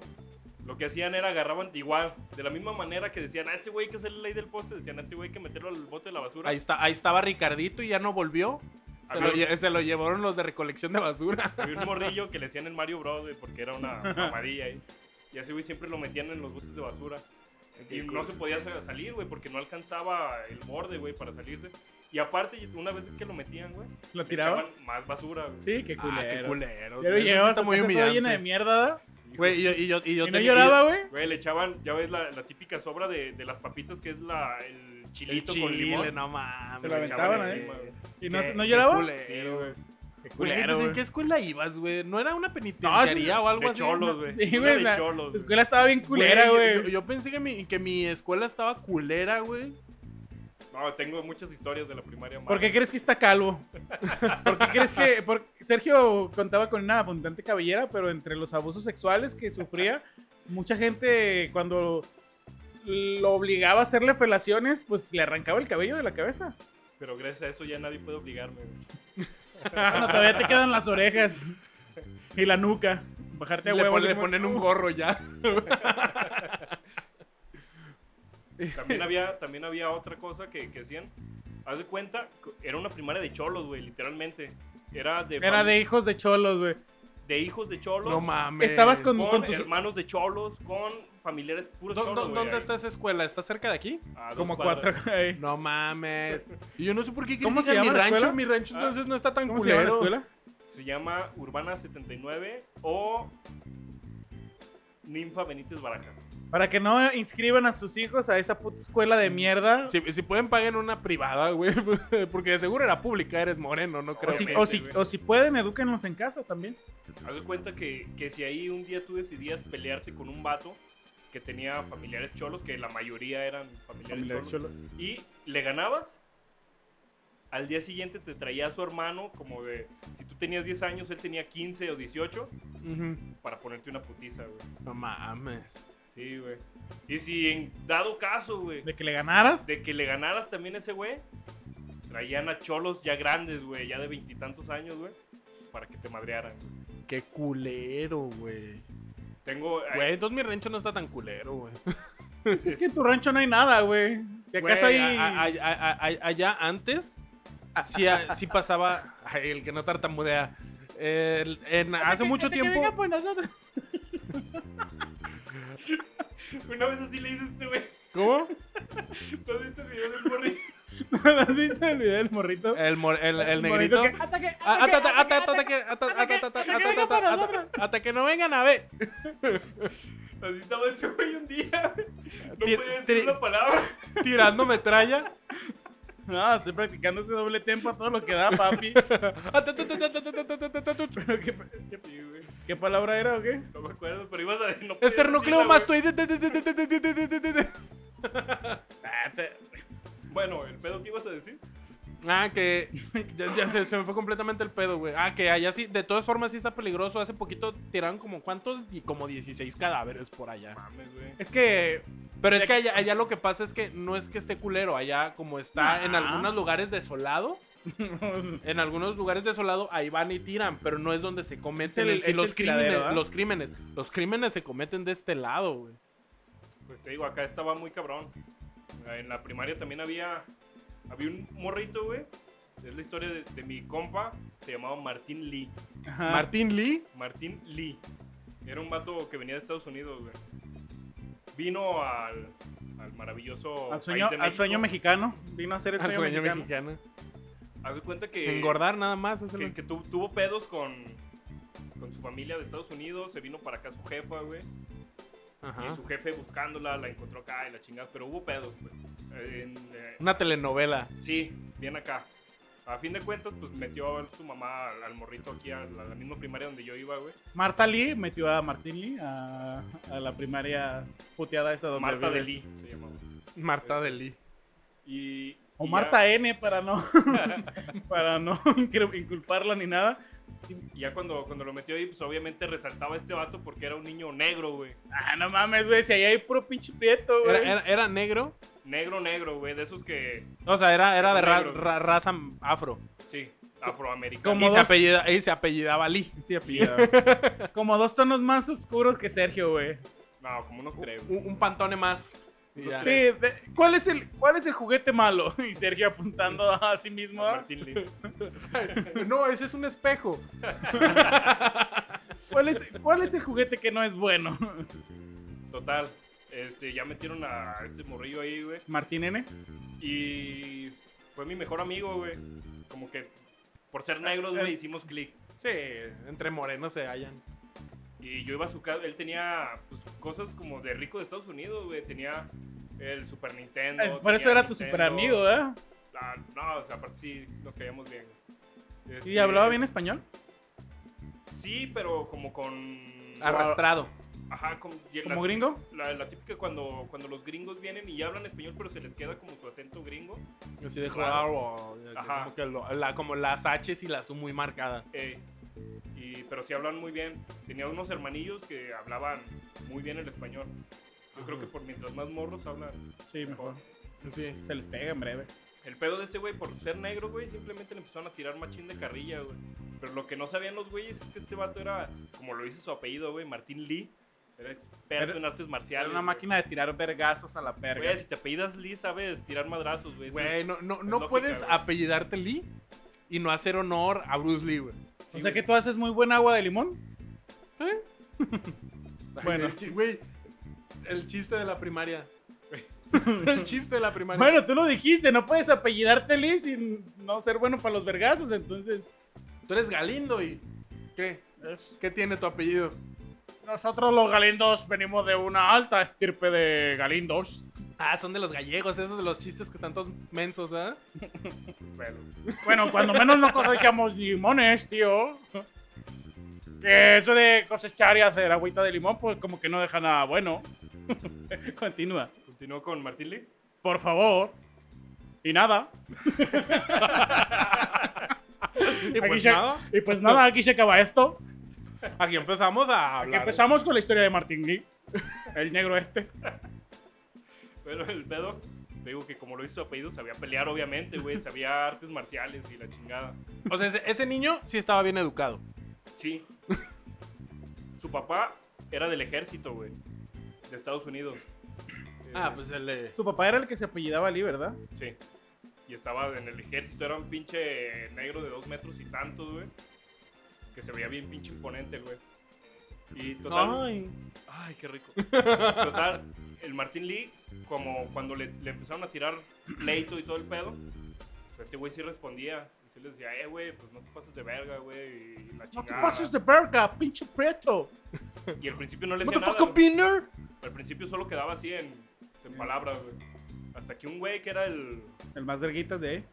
Lo que hacían era agarraban igual, de la misma manera que decían, a este güey que es el ley del poste, decían, a este güey que meterlo al bote de la basura. Ahí, está, ahí estaba Ricardito y ya no volvió. Se lo, se llevaron los de recolección de basura. Había un morrillo que le decían el Mario Bros, güey, porque era una mamadilla ahí. Y así, güey, siempre lo metían en los botes de basura. Y no se podía sa- salir, güey, porque no alcanzaba el borde, güey, para salirse. Y aparte, una vez que lo metían, güey, ¿Lo le tiraban? echaban más basura, güey. Sí, qué Ah, culero. qué culero. Pero llegaba está muy llena de mierda. Güey, y yo, y yo, y yo ¿Y no tenía- lloraba, güey? Güey, le echaban, ya ves la, la típica sobra de, de las papitas que es la, el El chilito chile, con limón. no mames. Se lo aventaban ahí. encima. ¿Y no, no qué lloraba? culero. Sí, güey. Qué Güey, culero, pues, ¿en qué escuela ibas, güey? ¿No era una penitenciaría o algo De así? cholos, güey. Sí, güey, de la- cholos, su güey. escuela estaba bien culera, güey. yo pensé que mi, que mi escuela estaba culera, güey. No, tengo muchas historias de la primaria. ¿Por qué crees que está calvo? ¿Por qué crees que...? por- Sergio contaba con una abundante cabellera, pero entre los abusos sexuales que sufría, mucha gente cuando lo obligaba a hacerle felaciones, pues le arrancaba el cabello de la cabeza. Pero gracias a eso ya nadie puede obligarme, güey. Bueno, todavía te quedan las orejas y la nuca. Bajarte a Le, huevo. le ponen un gorro ya. También había, también había otra cosa que, que hacían. Haz de cuenta, era una primaria de cholos, güey, literalmente. Era de, Era de hijos de cholos, güey. de hijos de cholos. No mames. Estabas con- con, tus- hermanos de cholos, con familiares puros ¿Dó- cholos. dó- güey, ¿Dónde ahí. está esa escuela? ¿Está cerca de aquí? A dos Como cuatro. No mames. Y yo no sé por qué ¿Cómo se critican mi llama la rancho. escuela? Mi rancho Ah. entonces no está tan ¿Cómo se llama la culero. escuela? Se llama Urbana 79 o Ninfa Benítez Barajas. Para que no inscriban a sus hijos a esa puta escuela de mierda. Si, si pueden, paguen una privada, güey. Porque de seguro era pública, eres moreno, no creo. O si, Obviamente, o, si, o si pueden, edúquenlos en casa también. Haz de cuenta que, que si ahí un día tú decidías pelearte con un vato que tenía familiares cholos, que la mayoría eran familiares, Familiares cholos, y le ganabas, al día siguiente te traía a su hermano, como de, si tú tenías 10 años, él tenía 15 o 18, Ujú. para ponerte una putiza, güey. No mames. Sí, güey. Y si en dado caso, güey, De que le ganaras. de que le ganaras también a ese güey, traían a cholos ya grandes, güey, ya de veintitantos años, güey, para que te madrearan. Qué culero, güey. Tengo... Güey, entonces mi rancho no está tan culero, güey. Pues es que en tu rancho no hay nada, güey. Si acaso Güey, hay. a- a- a- allá antes, sí, a- sí pasaba. Ay, el que no tartamudea. El- en- hace mucho Que- que tiempo. venga por nosotros. Una vez así le hice este güey. ¿Cómo? ¿Tú has visto el video del morri? ¿No has visto el video del morrito? El, mor- el, el morrito negrito. que- Hasta que. Ah, hasta ata- que- ata- hasta que no vengan a ver. Así estaba ese güey un día. No podía decir una palabra. Tirando metralla. No, estoy practicando ese doble tempo a todo lo que da, papi. ¿Qué, qué, qué, palabra era o qué? No me acuerdo, pero ibas a. No este es el núcleo mastoide. Ah, bueno, el pedo que ibas a decir. Ah, que ya, ya se, se me fue completamente el pedo, güey. Ah, que allá sí, de todas formas sí está peligroso. Hace poquito tiraron como cuántos, Y como 16 cadáveres por allá. Mames, güey. Es que. Pero es que allá, allá lo que pasa es que no es que esté culero. Allá como está en algunos lugares desolado, en algunos lugares desolado, ahí van y tiran, pero no es donde se cometen el- los el crímenes, tiradero, ¿ah? los crímenes. Los crímenes se cometen de este lado, güey. Pues te digo, acá estaba muy cabrón. En la primaria también había. Había un morrito, güey. Es la historia de, de mi compa. Se llamaba Martín Lee. Ajá. Martín Lee. Martín Lee. Era un vato que venía de Estados Unidos, güey. Vino al, al maravilloso. al, sueño, país de al sueño México. mexicano. Vino a hacer el Al sueño, sueño mexicano. mexicano. Haz de cuenta que. Engordar nada más. es Que, el- que tu- tuvo pedos con, con su familia de Estados Unidos. Se vino para acá su jefa, güey. Ajá. Y su jefe buscándola, la encontró acá y la chingada. Pero hubo pedos, güey. Eh, en, eh, Una telenovela. Sí, bien acá. A fin de cuentas, pues metió a su mamá al, al morrito aquí a la, la misma primaria donde yo iba, güey. Marta Lee metió a Martín Lee a, a la primaria puteada esa donde Marta de vives. Lee se llamaba. Marta de Lee. Y, O y Marta ya, N para no para no inculparla ni nada. Y ya cuando, cuando lo metió ahí, pues obviamente resaltaba este vato porque era un niño negro, güey. Ah, no mames, güey, si ahí hay puro pinche prieto, güey. Era, era, era negro. Negro, negro, güey. De esos que, O sea, era, era de ra- Negro. ra- raza afro. sí, afroamericano. Como Y se, dos- apellida, y se apellidaba Lee. Sí, apellidado. Como dos tonos más oscuros que Sergio, güey. No, como unos tres, güey. Un, un pantone más. Ya. Sí, de- ¿cuál es el cuál es el juguete malo? Y Sergio apuntando a sí mismo. ¿ah? Martín Lee. No, ese es un espejo. ¿Cuál es cuál es el juguete que no es bueno? Total. Este, ya metieron a este morrillo ahí, güey. Martín N. Y fue mi mejor amigo, güey. Como que por ser negros, güey, hicimos clic. Sí, entre morenos se hallan. Y yo iba a su casa, él tenía pues, cosas como de rico de Estados Unidos, güey. Tenía el Super Nintendo. Por eso era tu super amigo, ¿eh? No, o sea, aparte sí nos caíamos bien. ¿Y Este, hablaba bien español? Sí, pero como con... Arrastrado. Ajá, como, y la- ¿Como gringo? La, la típica cuando, cuando los gringos vienen y ya hablan español, pero se les queda como su acento gringo. Así de Claro. claro. Ajá. Como, que lo- la- como las H's y las U muy marcadas. Eh, y pero sí hablan muy bien. Tenía unos hermanillos que hablaban muy bien el español. Yo creo que por mientras más morros hablan Sí, mejor. Sí. Se les pega en breve. El pedo de este güey, por ser negro, güey, simplemente le empezaron a tirar machín de carrilla, güey. Pero lo que no sabían los güeyes es que este vato era, como lo dice su apellido, güey, Martín Lee. Era experto Era- en artes marciales. Era una güey. máquina de tirar vergazos a la perga. Güey, si te apellidas Lee, sabes tirar madrazos, güey. Güey, no, no, no lógica, puedes güey. apellidarte Lee y no hacer honor a Bruce Lee, güey. Sí, o sea güey. que tú haces muy buen agua de limón. Bueno. El chi- Güey, el chiste de la primaria. el chiste de la primaria. Bueno, tú lo dijiste, no puedes apellidarte Lee sin no ser bueno para los vergazos, entonces. Tú eres Galindo y. ¿Qué? ¿Qué tiene tu apellido? Nosotros los galindos venimos de una alta estirpe de galindos. Ah, son de los gallegos, esos de los chistes que están todos mensos, ¿ah? Pero, Bueno, cuando menos no cosechamos limones, tío. Que eso de cosechar y hacer agüita de limón, pues como que no deja nada bueno. Continúa. Continúo con Martín Lee. Por favor. Y nada. Y pues se- nada, y pues nada, aquí se acaba esto. Aquí empezamos a Aquí hablar. empezamos con la historia de Martín Lee. El negro este. Pero el pedo, te digo que como lo hizo su apellido, sabía pelear, obviamente, güey. Sabía artes marciales y la chingada. O sea, ese, ese niño sí estaba bien educado. Sí. Su papá era del ejército, güey. De Estados Unidos. Ah, Eh, pues el de... Su papá era el que se apellidaba Lee, ¿verdad? Sí. Y estaba en el ejército, era un pinche negro de dos metros y tantos, güey. Que se veía bien pinche imponente, güey. Y total. Ay. Ay, qué rico. Total, el Martín Lee, como cuando le, le empezaron a tirar pleito y todo el pedo, pues este güey sí respondía. Y sí les decía, eh, güey, pues no te pases de verga, güey. Y la No chingada. te pases de verga, pinche preto. Y al principio no le decía nada. Motherfucker güey. Binner. Al principio solo quedaba así en, en palabras, güey. Hasta que un güey que era el. El más verguitas de ahí.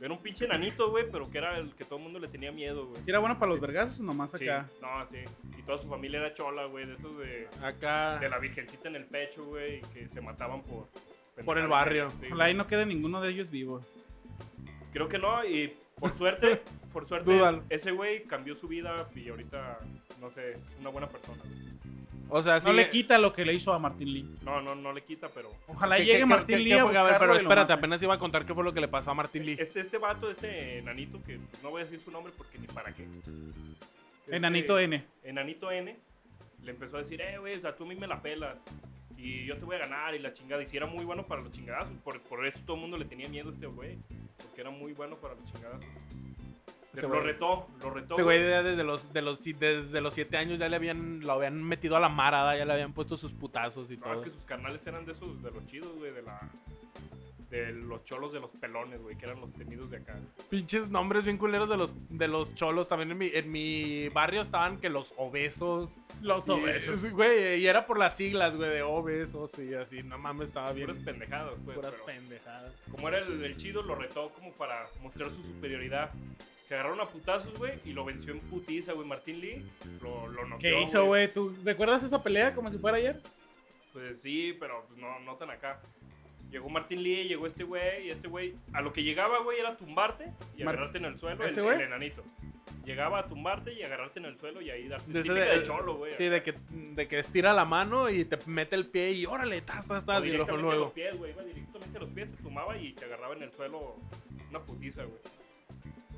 Era un pinche enanito, güey, pero que era el que todo el mundo le tenía miedo, güey. ¿Si era bueno para los Sí. vergazos o nomás Sí, acá? no, sí. Y toda su familia era chola, güey, de esos de, Acá. de la virgencita en el pecho, güey, y que se mataban por... Por el barrio. sí, Ojalá ahí no quede ninguno de ellos vivo. Creo que no, y por suerte, por suerte, Dúdalo. ese güey cambió su vida y ahorita, no sé, es una buena persona. O sea, No sí. le quita lo que le hizo a Martín Lee. No, no, no le quita, pero... Ojalá ¿Qué- llegue qué- Martín qué- Lee qué a fue? A ver, pero espérate, apenas iba a contar qué fue lo que le pasó a Martín Lee. Este, este vato, ese enanito, que no voy a decir su nombre porque ni para qué. Este, Enanito N. Enanito N le empezó a decir, eh, güey, o sea, tú a mí me la pelas. Y yo te voy a ganar y la chingada. Y si era muy bueno para los chingadazos. Por, por eso todo el mundo le tenía miedo a este güey. Porque era muy bueno para los chingadazos. Pero lo güey- retó, lo retó. Ese güey ya desde los, de los, desde los siete años ya le habían, lo habían metido a la marada, ya le habían puesto sus putazos y No, todo. es que sus carnales eran de esos, de los chidos, güey, de la... De los cholos de los pelones, güey, que eran los temidos de acá. Pinches nombres bien culeros de los, de los cholos. También en mi, en mi barrio estaban que los obesos. Los Y- obesos. Güey, y era por las siglas, güey, de obesos y así. No mames, estaba bien. Puras pendejadas, pues. puras pendejadas. como era el, el chido, lo retó como para mostrar su superioridad. Se agarraron a putazos, güey, y lo venció en putiza, güey. Martín Lee lo, lo noqueó, ¿Qué hizo, güey? ¿Tú recuerdas esa pelea como si fuera ayer? Pues sí, pero no, no tan acá. Llegó Martín Lee, llegó este güey, y este güey, a lo que llegaba, güey, era tumbarte y Mar- agarrarte en el suelo, el, ¿Ese güey? el enanito. Llegaba a tumbarte y agarrarte en el suelo y ahí darte. De ese típica de, de- cholo, güey. Sí, de que, de que estira la mano y te mete el pie y órale, tas, tas, tas, y luego directamente a luego. los pies, güey. Iba directamente a los pies, se tumbaba y te agarraba en el suelo una putiza, güey.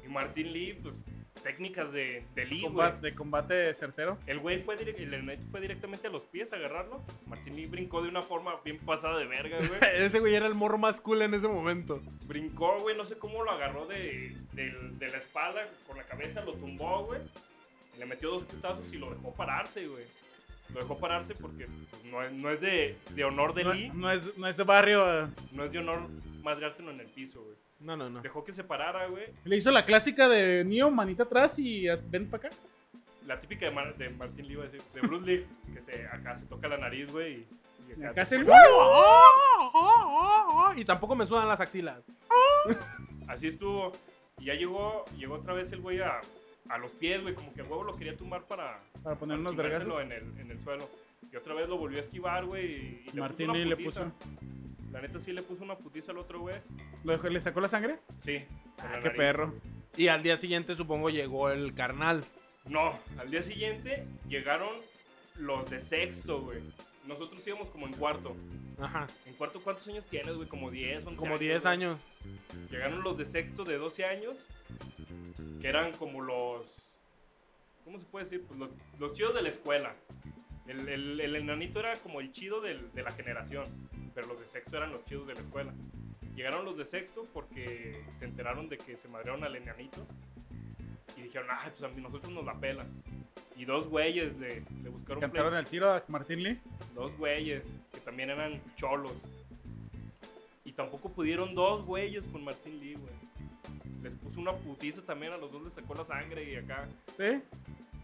Y Martín Lee, pues, técnicas de, de Lee, güey. Combate, de combate certero. El güey fue, direct- el fue directamente a los pies a agarrarlo. Martín Lee brincó de una forma bien pasada de verga, güey. Ese güey era el morro más cool en ese momento. Brincó, güey, no sé cómo lo agarró de, de la espalda con la cabeza, lo tumbó, güey. Le metió dos putazos y lo dejó pararse, güey. Lo dejó pararse porque pues, no, es, no es de, de honor de No, Lee, no es, no es de barrio. eh. no es de honor madreártelo en el piso, güey. No, no, no. Dejó que se parara, güey. Le hizo la clásica de Neo, manita atrás y ven para acá. La típica de, Mar- de Martín Lee, iba a decir, de Bruce Lee, que se, acá se toca la nariz, güey. Y, y Y acá acá se se- pone- Y tampoco me sudan las axilas. Así estuvo. Y ya llegó, llegó otra vez el güey a, a los pies, güey. Como que a huevo lo quería tumbar para, Para poner unos vergazos. en el, en el suelo. Y otra vez lo volvió a esquivar, güey. Y, y le Martín puso Lee una le putiza. puso. La neta sí le puso una putiza al otro, güey. ¿Lo dejó- ¿Le sacó la sangre? Sí. Ah, qué perro. Y al día siguiente supongo llegó el carnal. No, al día siguiente llegaron los de sexto, güey. Nosotros íbamos como en cuarto. Ajá. ¿En cuarto cuántos años tienes, güey? Como 10, 11 Como 10 güey. años. Llegaron los de sexto de 12 años, que eran como los... ¿Cómo se puede decir? Pues los, los chidos de la escuela. El, el- el enanito era como el chido del- de la generación, pero los de sexto eran los chidos de la escuela. Llegaron los de sexto porque se enteraron de que se madrearon al enanito y dijeron, ay, pues a mí nosotros nos la pelan. Y dos güeyes le, le buscaron Cantaron el tiro a Martín Lee. Dos güeyes que también eran cholos. Y tampoco pudieron dos güeyes con Martín Lee, güey. Les puso una putiza también, a los dos les sacó la sangre y acá. ¿Sí?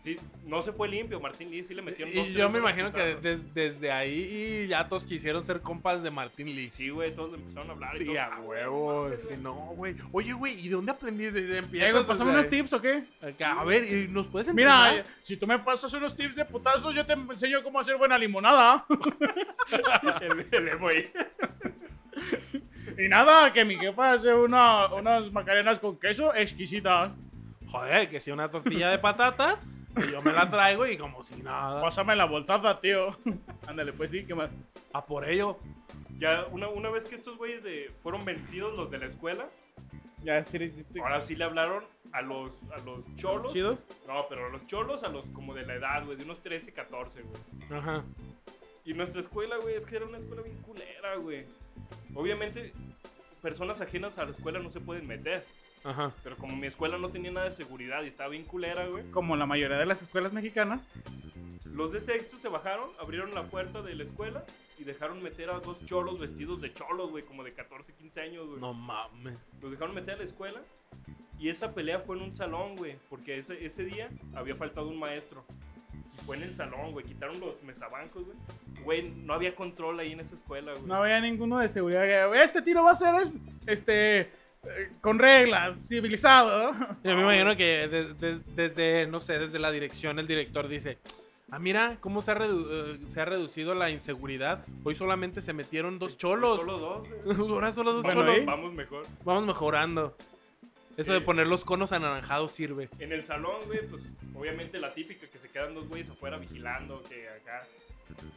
Sí, no se fue limpio, Martín Lee sí le metieron dos, Y yo me imagino que des- desde ahí ya todos quisieron ser compas de Martín Lee. Sí, güey, todos empezaron a hablar. y Sí, todos, a "Ah, huevo. Sí, güey". no, güey. Oye, güey, ¿y de dónde aprendí? De, de- Eh, empiezas güey, pásame unos ahí. tips o qué? A ver, ¿y ¿nos puedes Mira, entrenar? eh, si tú me pasas unos tips de putazos, yo te enseño cómo hacer buena limonada. el, el y nada, que mi jefa hace una, unas macarenas con queso exquisitas. Joder, que si una tortilla de patatas, que yo me la traigo y como si nada. Pásame la bolsaza, tío. Ándale, pues sí, ¿qué más? A por ello. Ya, una, una vez que estos güeyes de, fueron vencidos, los de la escuela, Ya, sí, sí, sí. ahora sí le hablaron a los, a los cholos. ¿Chidos? No, pero a los cholos, a los como de la edad, güey, de unos 13, 14, güey. Ajá. Y nuestra escuela, güey, es que era una escuela bien culera, güey. Obviamente, personas ajenas a la escuela no se pueden meter. Ajá. Pero como mi escuela no tenía nada de seguridad y estaba bien culera, güey. Como la mayoría de las escuelas mexicanas. Los de sexto se bajaron, abrieron la puerta de la escuela y dejaron meter a dos cholos vestidos de cholos, güey, como de 14, 15 años, güey. No mames. Los dejaron meter a la escuela y esa pelea fue en un salón, güey, porque ese, ese día había faltado un maestro. Y fue en el salón, güey, quitaron los mesabancos, güey. Güey, no había control ahí en esa escuela, güey. No había ninguno de seguridad. Este tiro va a ser es- este con reglas, civilizado. Yo me imagino que de- de- desde, no sé, desde la dirección el director dice, ah, mira cómo se ha, redu- eh, se ha reducido la inseguridad. Hoy solamente se metieron dos cholos. Solo dos, güey. Ahora solo dos Bueno, cholos. ¿eh? Vamos mejor. Vamos mejorando. Eso de Sí. poner los conos anaranjados sirve. En el salón, güey, pues obviamente la típica que se quedan dos güeyes afuera vigilando, que acá.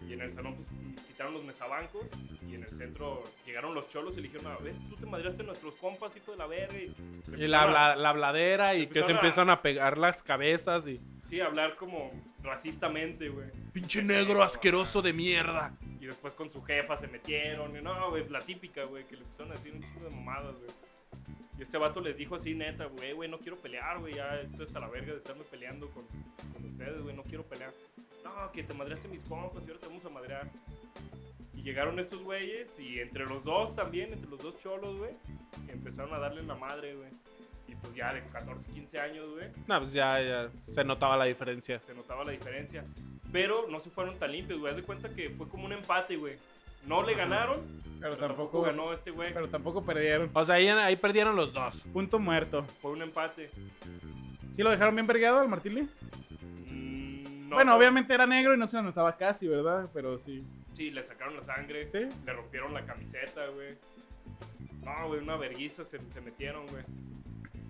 Y en el salón, pues quitaron los mesabancos. Y en el centro llegaron los cholos y le dijeron, a ver, tú te madreaste nuestros compas, hijo de la verga. Y, Y la, la, la habladera y que se a- empiezan a pegar las cabezas y... Sí, hablar como racistamente, güey. Pinche negro asqueroso de mierda. Y después con su jefa se metieron. Y no, güey, la típica, güey, que le empezaron a decir un chingo de mamadas, güey. Y este vato les dijo así, neta, güey, güey, no quiero pelear, güey, ya esto está la verga de estarme peleando con, con ustedes, güey, no quiero pelear. No, que te madreaste mis compas y ahora te vamos a madrear. Y llegaron estos güeyes y entre los dos también, entre los dos cholos, güey, empezaron a darle la madre, güey. Y pues ya de 14, 15 años, güey, No, pues ya, ya se notaba la diferencia. se notaba la diferencia. Pero no se fueron tan limpios, güey. Haz de cuenta que fue como un empate, güey. No le ganaron, Pero pero tampoco ganó este güey. Pero tampoco perdieron. O sea, ahí, ahí perdieron los dos. Punto muerto. Fue un empate. ¿Sí lo dejaron bien vergueado al Martín Lee? Mm, no, bueno, no. obviamente era negro y no se le notaba casi, ¿verdad? Pero sí. Sí, le sacaron la sangre. ¿Sí? Le rompieron la camiseta, güey. No, güey, una verguiza se, se metieron, güey.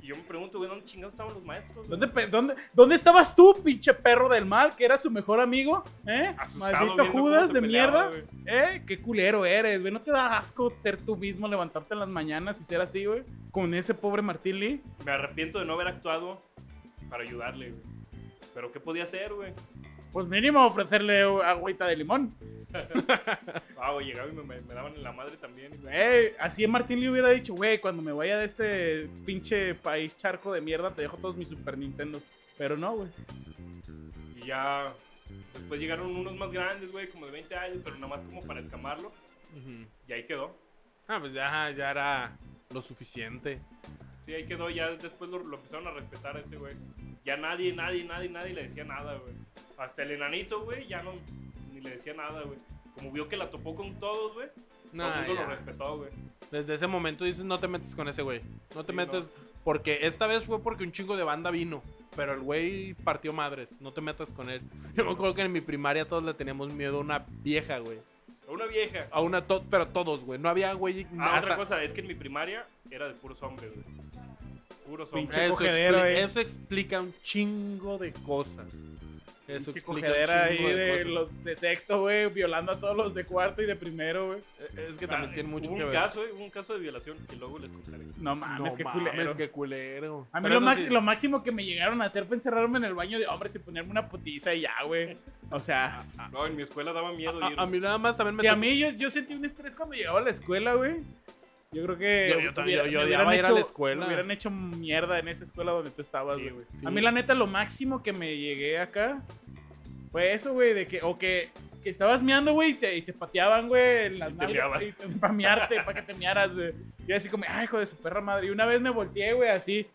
Y yo me pregunto, güey, ¿dónde chingados estaban los maestros? ¿Dónde, dónde, ¿Dónde estabas tú, pinche perro del mal, que era su mejor amigo? ¿Eh? Asustado Maldito Judas de peleaba, mierda. ¿Eh? Qué culero eres, güey. ¿No te da asco ser tú mismo, levantarte en las mañanas y ser así, güey? Con ese pobre Martín Lee. Me arrepiento de no haber actuado para ayudarle, güey. Pero ¿qué podía hacer, güey? Pues mínimo ofrecerle agüita de limón. Ah, güey, llegaba y me, daban en la madre también. güey. Así Martín le hubiera dicho, güey, cuando me vaya de este pinche país charco de mierda, te dejo todos mis Super Nintendo. Pero no, güey. Y ya después llegaron unos más grandes, güey, como de 20 años, pero nada más como para escamarlo. Y ahí quedó. Ah, pues ya, ya era lo suficiente. Sí, ahí quedó. Ya después lo, lo empezaron a respetar a ese güey. Ya nadie, nadie, nadie, nadie le decía nada, güey. Hasta el enanito, güey, ya no ni le decía nada, güey. Como vio que la topó con todos, güey. todo Nah, el mundo ya. lo respetó, güey. Desde ese momento dices, no te metes con ese güey. No te Sí, metes. Porque esta vez fue porque un chingo de banda vino. Pero el güey partió madres. No te metas con él. Yo me acuerdo que en mi primaria todos le teníamos miedo a una vieja, güey. A una vieja. A una, to- pero todos, güey. No había güey. Ah, hasta- otra cosa, es que en mi primaria era de puros hombres, güey. Puro Pinche sombra. Eso, cogedero, expli- eh. eso explica un chingo de cosas. Eso Pinche explica ahí chingo de, de cosas. los de sexto, güey, violando a todos los de cuarto y de primero, güey. Eh, Es que también Ah, tiene mucho hubo que un ver. caso, eh, hubo un caso de violación que luego les contaré. No mames, no qué mames, culero. qué culero. A mí lo, sí- máximo que me llegaron a hacer fue encerrarme en el baño de hombres y ponerme una putiza y ya, güey. O sea, No, en mi escuela daba miedo ir. A, a mí nada más también me si a mí yo, yo sentí un estrés cuando llegaba a la escuela, güey. Yo creo que. Yo- yo hubiera- yo- yo odiaba hubieran ir a hecho- la escuela. Me hubieran hecho mierda en esa escuela donde tú estabas, güey. Sí. A mí, la neta, lo máximo que me llegué acá fue eso, güey, de que. O que. Que estabas meando, güey, y te, y te pateaban, güey, en las nalgas, para mearte, para que te mearas, güey. Y así como, ay, hijo de su perra madre. Y una vez me volteé, güey, así,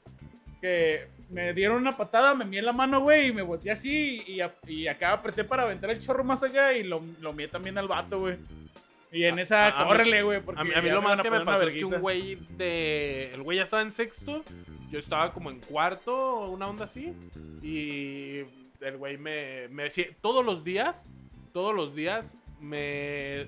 que me dieron una patada, me mié la mano, güey, y me volteé así, y, a- y acá apreté para aventar el chorro más allá, y lo, lo mié también al vato, güey. Y en A- esa, a- a córrele, güey, porque A mí, a mí lo más a que me pasó es que un güey de. El güey ya estaba en sexto. Yo estaba como en cuarto, una onda así. Y el güey me. me sí, todos los días. Todos los días me.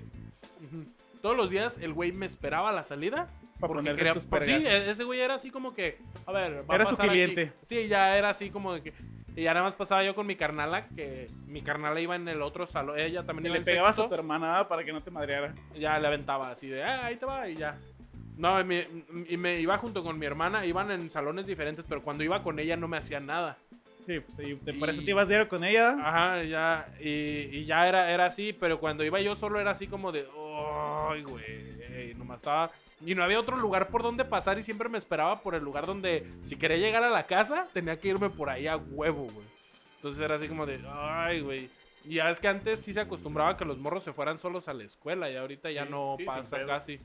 Todos los días el güey me esperaba a la salida. Porque quería, tus sí, e- ese güey era así como que. A ver, va a Era su pasar aquí. cliente. Sí, ya era así como de que. Y ya nada más pasaba yo con mi carnala, que mi carnala iba en el otro salón. Ella también iba le en pegabas sexto a tu hermana para que no te madreara. ya le aventaba así de, ah, ahí te va y ya. No, y me, y me iba junto con mi hermana, iban en salones diferentes, pero cuando iba con ella no me hacía nada. Sí, pues te- por eso te ibas diario con ella. Ajá, ya, y, y ya era, era así, pero cuando iba yo solo era así como de, ay, güey, nomás estaba... Y no había otro lugar por donde pasar y siempre me esperaba por el lugar donde, si quería llegar a la casa, tenía que irme por ahí a huevo, güey. Entonces era así como de, ay, güey. Y ya es que antes sí se acostumbraba que los morros se fueran solos a la escuela y ahorita ya no sí, pasa casi.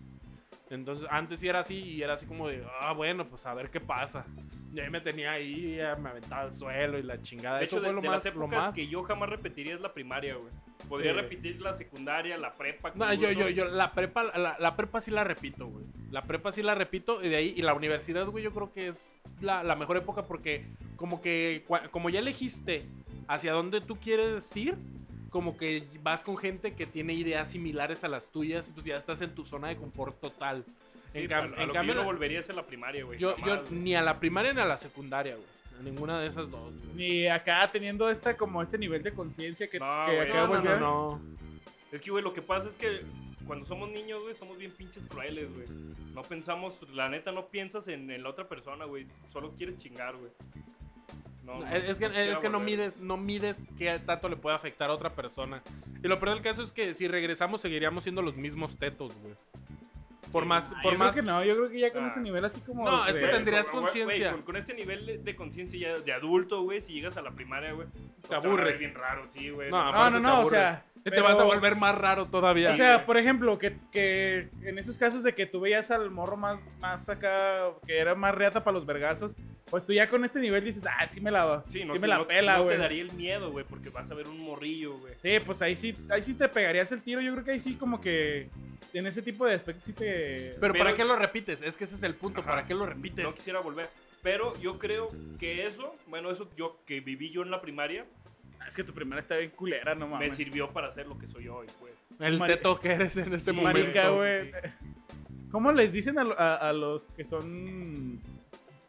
Entonces antes sí era así y era así como de, ah, bueno, pues a ver qué pasa. Y ahí me tenía ahí, ya me aventaba al suelo y la chingada. De Eso hecho, fue de, lo de más, las lo más. que yo jamás repetiría es la primaria, güey. Podría Sí. repetir la secundaria, la prepa. No, yo, yo, yo, la prepa, la, la prepa sí la repito, güey. La prepa sí la repito y de ahí, y la universidad, güey, yo creo que es la, la mejor época porque como que, como ya elegiste hacia dónde tú quieres ir, como que vas con gente que tiene ideas similares a las tuyas, pues ya estás en tu zona de confort total. Sí, en a- cam- a en lo que cambio, yo no volvería en la primaria, güey. yo, ni a la primaria ni a la secundaria, güey. A ninguna de esas dos, güey. Ni acá teniendo esta como este nivel de conciencia que, No, que güey. acá No, no, no, no. Es que, güey, lo que pasa es que cuando somos niños, güey, somos bien pinches crueles, güey. No pensamos, la neta, no piensas en, en la otra persona, güey. Solo quieres chingar, güey. No, no, es, que, no es que no mides, no mides qué tanto le puede afectar a otra persona. Y lo peor del caso es que si regresamos seguiríamos siendo los mismos tetos, güey. Por más, Ah, por yo más. creo que no, yo creo que ya con Ah. ese nivel así como. No, es que tendrías conciencia. Con, con este nivel de, conciencia ya de adulto, güey, si llegas a la primaria, güey, pues ver aburres. bien raro, sí, güey. No, No, no, te no, o sea. Te pero- vas a volver más raro todavía. O sea, güey. por ejemplo, que, que en esos casos de que tú veías al morro más, más acá, que era más reata para los vergazos, pues tú ya con este nivel dices, ah, sí me la, sí, Sí, no, me te, la no- pela, no güey. te daría el miedo, güey, porque vas a ver un morrillo, güey. Sí, pues ahí sí, ahí sí te pegarías el tiro. Yo creo que ahí sí como que en ese tipo de aspectos sí te... pero, ¿para qué lo repites? Es que ese es el punto. Ajá. ¿Para qué lo repites? No quisiera volver. Pero yo creo que eso, bueno, eso yo que viví yo en la primaria, Ah, Es que tu primera está bien culera, no me mames. sirvió para ser lo que soy hoy, pues. el teto que eres en este Sí, momento. Marica, güey. sí. ¿Cómo les dicen a- a los que son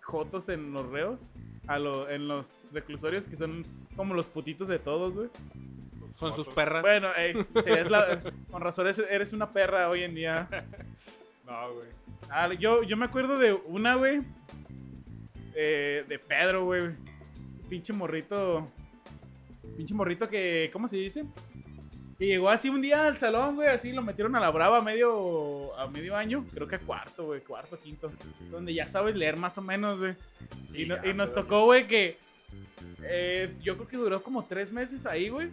jotos en los reos? A lo, en los reclusorios que son como los putitos de todos, güey. Son sus perras. Bueno, ey, serías la- con razón eres, eres una perra hoy en día. No, güey. Ah, yo, yo me acuerdo de una, güey. eh, de Pedro, güey. Pinche morrito. Pinche morrito que. ¿Cómo se dice? Que llegó así un día al salón, güey. Así lo metieron a la brava a medio, a medio año. Creo que a cuarto, güey. Cuarto, quinto. Donde ya sabes leer más o menos, güey. Sí, y, no- y nos tocó, güey, que. eh, yo creo que duró como tres meses ahí, güey.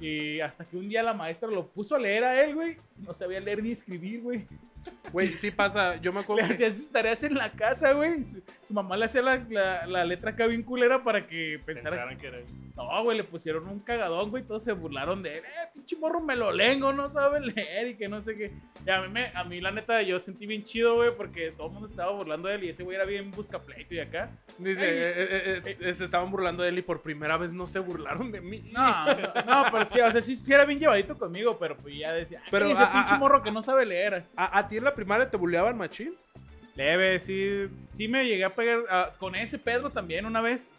Y hasta que un día la maestra lo puso a leer a él, güey. No sabía leer ni escribir, güey. Güey, sí pasa. Yo me Le acuerdo que. hacía sus tareas en la casa, güey. Su, su mamá le hacía la, la- la letra acá bien culera para que pensara. Pensaran que era. No, güey, le pusieron un cagadón, güey. Todos se burlaron de él. Eh, pinche morro melolengo, no sabe leer y que no sé qué. Y a mí, me, a mí, la neta, yo sentí bien chido, güey, porque todo el mundo estaba burlando de él y ese güey era bien buscapleito y acá. Dice, eh, eh, eh, eh, se estaban burlando de él y por primera vez no se burlaron de mí. No, no, pero sí, o sea, sí, sí era bien llevadito conmigo, pero pues ya decía, Pero, pero ese ah, pinche ah, morro que no sabe leer. ¿A, a en la primaria te buleaban, machín? Leve, sí, sí me llegué a pegar ah, con ese Pedro también una vez.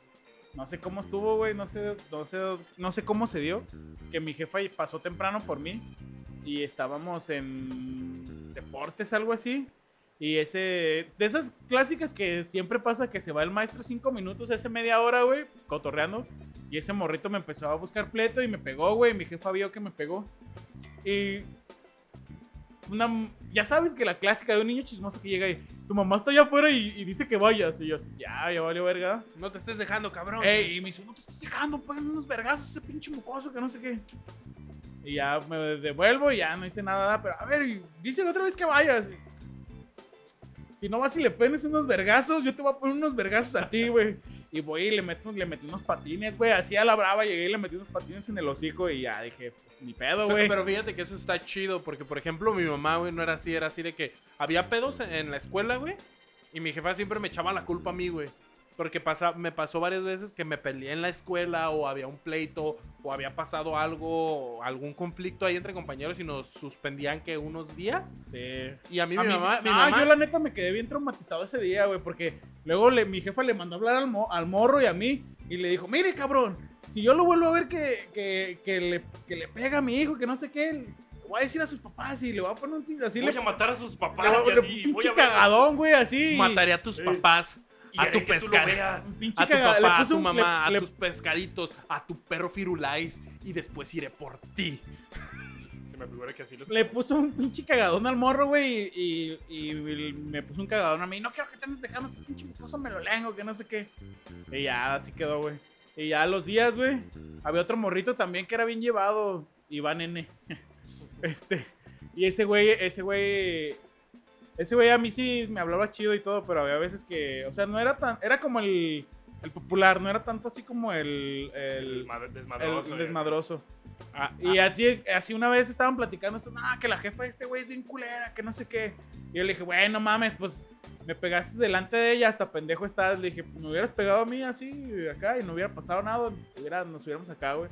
No sé cómo estuvo, güey, no sé, no sé, no sé cómo se dio. Que mi jefa pasó temprano por mí y estábamos en deportes, algo así. Y ese, de esas clásicas que siempre pasa que se va el maestro cinco minutos, ese media hora, güey, cotorreando. Y ese morrito me empezó a buscar pleito y me pegó, güey. Mi jefa vio que me pegó. Y una, ya sabes que la clásica de un niño chismoso que llega y tu mamá está allá afuera y, y dice que vayas. Y yo así, ya, ya valió verga. No te estés dejando, cabrón. Ey, y me dice, no te estás dejando, pagan unos vergazos ese pinche mocoso que no sé qué. Y ya me devuelvo y ya no hice nada, pero a ver, y dice otra vez que vayas. Si no vas y le pones unos vergazos, yo te voy a poner unos vergazos a ti, güey. Y voy y le meto, le metí unos patines, güey. Así a la brava llegué y le metí unos patines en el hocico y ya dije, pues ni pedo, Pero, güey. pero fíjate que eso está chido, porque por ejemplo mi mamá, güey, no era así, era así de que había pedos en, en la escuela, güey, y mi jefa siempre me echaba la culpa a mí, güey. Porque pasa, me pasó varias veces que me peleé en la escuela o había un pleito o había pasado algo, algún conflicto ahí entre compañeros y nos suspendían que unos días. Sí. Y a mí, A mi mí- mamá, mi ah, mamá yo la neta me quedé bien traumatizado ese día, güey, porque luego le, mi jefa le mandó a hablar al, mo- al morro y a mí y le dijo, mire, cabrón, si yo lo vuelvo a ver que, que, que le, que le pega a mi hijo, que no sé qué, le voy a decir a sus papás y le voy a poner un pin- así Voy le, a matar a sus papás y a ti. Voy pinche a cagadón, güey, así. mataré a tus Eh, papás, y a tu pescado. a tu papá, a tu mamá, a tus pescaditos, a tu perro Firulais y después iré por ti. Se me figura que así los. Le puso un pinche cagadón al morro, güey, y, y, y me puso un cagadón a mí. No quiero que te andes dejando este pinche mocoso me lo lengo, que no sé qué. Y ya, así quedó, güey. Y ya a los días, güey, había otro morrito también que era bien llevado. Iván N. este. Y ese güey, ese güey. Ese güey a mí sí me hablaba chido y todo, pero había veces que. O sea, no era tan. Era como el. El popular, no era tanto así como el. El, Desmad- el- Desmadroso. el desmadroso. Ah, y así, así una vez estaban platicando esto, no, que la jefa de este güey es bien culera, que no sé qué. Y yo le dije, bueno, mames, pues me pegaste delante de ella, hasta pendejo estás. Le dije, me hubieras pegado a mí así, acá, y no hubiera pasado nada, hubiera- nos hubiéramos acá, güey.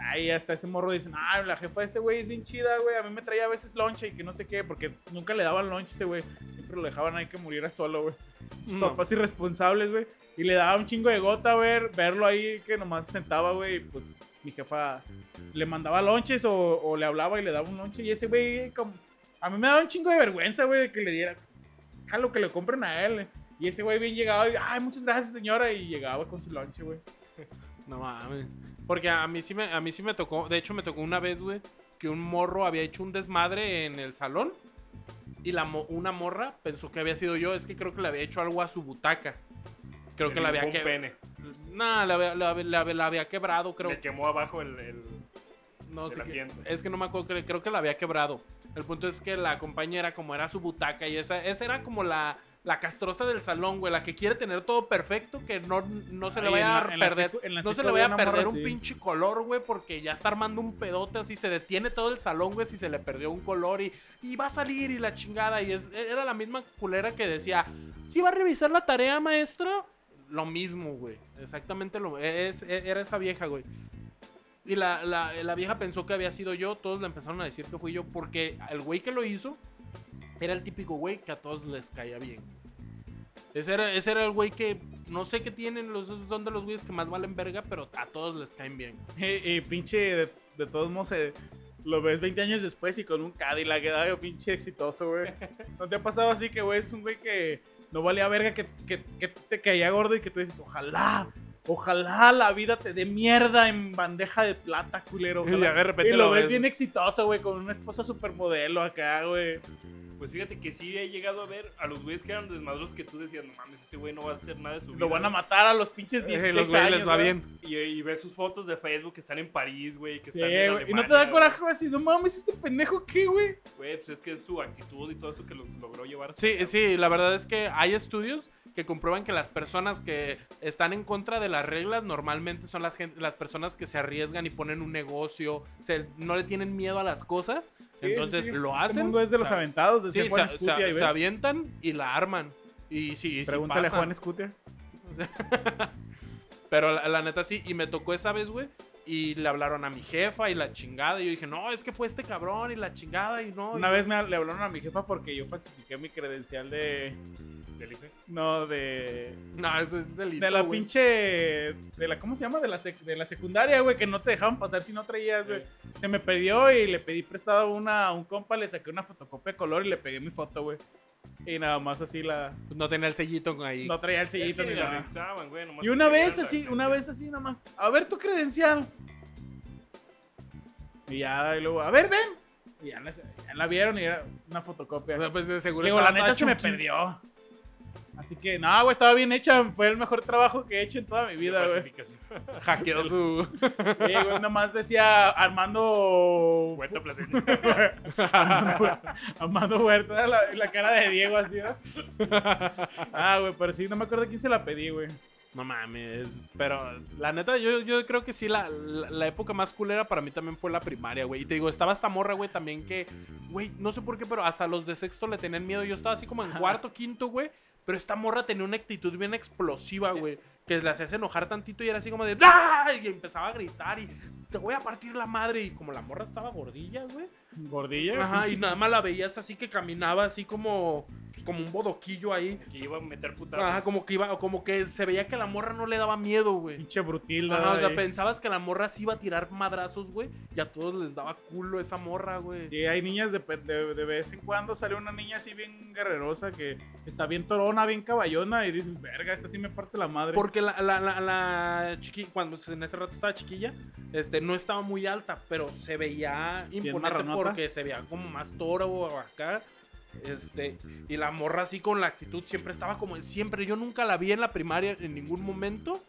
Ahí hasta ese morro dice, ah, la jefa de este güey es bien chida, güey. A mí me traía a veces lonche y que no sé qué, porque nunca le daban lonche a ese güey. Siempre lo dejaban ahí que muriera solo, güey. Sus No. papás irresponsables, güey. Y le daba un chingo de gota, ver, verlo ahí que nomás se sentaba, güey. y Pues mi jefa le mandaba lonches o, o le hablaba y le daba un lonche. Y ese güey, como. A mí me daba un chingo de vergüenza, güey, de que le diera. Jalo que le compren a él. Y ese güey bien llegado y, ay, muchas gracias, señora. Y llegaba con su lonche, güey. No mames. Porque a mí sí me, a mí sí me tocó, de hecho me tocó una vez, güey, que un morro había hecho un desmadre en el salón y la mo- una morra pensó que había sido yo, es que creo que le había hecho algo a su butaca. Creo que la había Un que pene. Nah, la, había- la, la- la había quebrado, creo. Le quemó abajo el. el- No el asiento. Es que no me acuerdo, creo, creo que la había quebrado. El punto es que la compañera, como era su butaca y esa, esa era como la, la castrosa del salón, güey, la que quiere tener todo perfecto, que no, no se le Ay, vaya a perder. la no se le vaya a perder un pinche color, güey, porque ya está armando un pedote así, se detiene todo el salón, güey, si se le perdió un color y, y va a salir y la chingada. Y es, era la misma culera que decía, ¿sí va a revisar la tarea, maestro? Lo mismo, güey. Exactamente lo es, Era esa vieja, güey. Y la, la, la vieja pensó que había sido yo. Todos le empezaron a decir que fui yo. Porque el güey que lo hizo era el típico güey que a todos les caía bien. Ese era, ese era el güey que no sé qué tienen. Los, son de los güeyes que más valen verga, pero a todos les caen bien. Y, pinche, de, de todos modos, eh, lo ves 20 años después y con un Cadillac, ¿verdad? pinche exitoso, güey. ¿No te ha pasado así que, güey, es un güey que no valía verga, que, que, que te caía gordo y que tú dices, ojalá, ojalá la vida te dé mierda en bandeja de plata, culero. Y ojalá". de repente Y lo lo ves ves. bien exitoso, güey, con una esposa supermodelo acá, güey. Pues fíjate que sí he llegado a ver a los güeyes que eran desmadrosos que tú decías, no mames, este güey no va a hacer nada de su vida. Lo van a güey". matar a los pinches Eh, 16 los güeyes años, les va bien. Y, y ves sus fotos de Facebook que están en París, güey, que Sí, están en güey. Y no te Alemania, da coraje, güey, así, no mames, este pendejo, ¿qué, güey? Güey, pues es que es su actitud y todo eso que lo logró llevar. Sí, sí, la verdad es que hay estudios que comprueban que las personas que están en contra de las reglas normalmente son las, las personas que se arriesgan y ponen un negocio, se, no le tienen miedo a las cosas, Sí, entonces sí, lo Este hacen. mundo es de los aventados, decía Sí, Juan se, se- avientan y la arman. Y sí, Pregúntale a. Juan Escutia. Pero la, la neta sí, y me tocó esa vez, güey. Y le hablaron a mi jefa y la chingada. Y yo dije, no, es que fue este cabrón y la chingada y no. Una y- vez me, le hablaron a mi jefa porque yo falsifiqué mi credencial de. Del IFE. No, de. No, eso es delito. De la pinche. De la, ¿Cómo se llama? De la, sec- de la secundaria, güey, que no te dejaban pasar si no traías, güey. Se me perdió y le pedí prestado una, a un compa, le saqué una fotocopia de color y le pegué mi foto, güey. Y nada más así la. No tenía el sellito ahí. No traía el sellito ni nada. revisaban, güey, nomás Y una vez así, una vez así nada más. A ver tu credencial. Y ya, y luego, a ver, ven. Y ya la, ya la vieron y era una fotocopia. O sea, pues de seguro Digo, la neta se me perdió. Así que, no, güey, estaba bien hecha. Fue el mejor trabajo que he hecho en toda mi vida, güey. Hackeó su. Sí, güey, nomás decía Armando. Cuenta placenta. Armando, Armando Huerta, la, la cara de Diego así, ¿no? Ah, güey, pero sí, no me acuerdo quién se la pedí, güey. No mames. Pero la neta, yo, yo creo que sí, la, la, la época más culera para mí también fue la primaria, güey. Y te digo, estaba esta morra, güey, también que, güey, no sé por qué, pero hasta los de sexto le tenían miedo. Yo estaba así como en cuarto, quinto, güey. Pero esta morra tenía una actitud bien explosiva, güey. Que le hacías enojar tantito y era así como de ¡Ah! Y empezaba a gritar y te voy a partir la madre. Y como la morra estaba gordilla, güey. Gordilla. Ajá, y nada más la veías así que caminaba así como, pues, como un bodoquillo ahí. Que iba a meter putazos. Ajá, como que iba, como que se veía que la morra no le daba miedo, güey. Pinche brutil, Ajá, o sea, ahí. pensabas que la morra sí iba a tirar madrazos, güey. Y a todos les daba culo esa morra, güey. Sí, hay niñas de, de, de vez en cuando sale una niña así bien guerrerosa que está bien torona, bien caballona y dices, verga, esta sí me parte la madre. Porque la, la, la, la chiqui- cuando en ese rato estaba chiquilla, este, no estaba muy alta, pero se veía imponente marranota. Porque se veía como más toro acá. Este, y la morra así con la actitud siempre estaba como siempre. Yo nunca la vi en la primaria en ningún momento.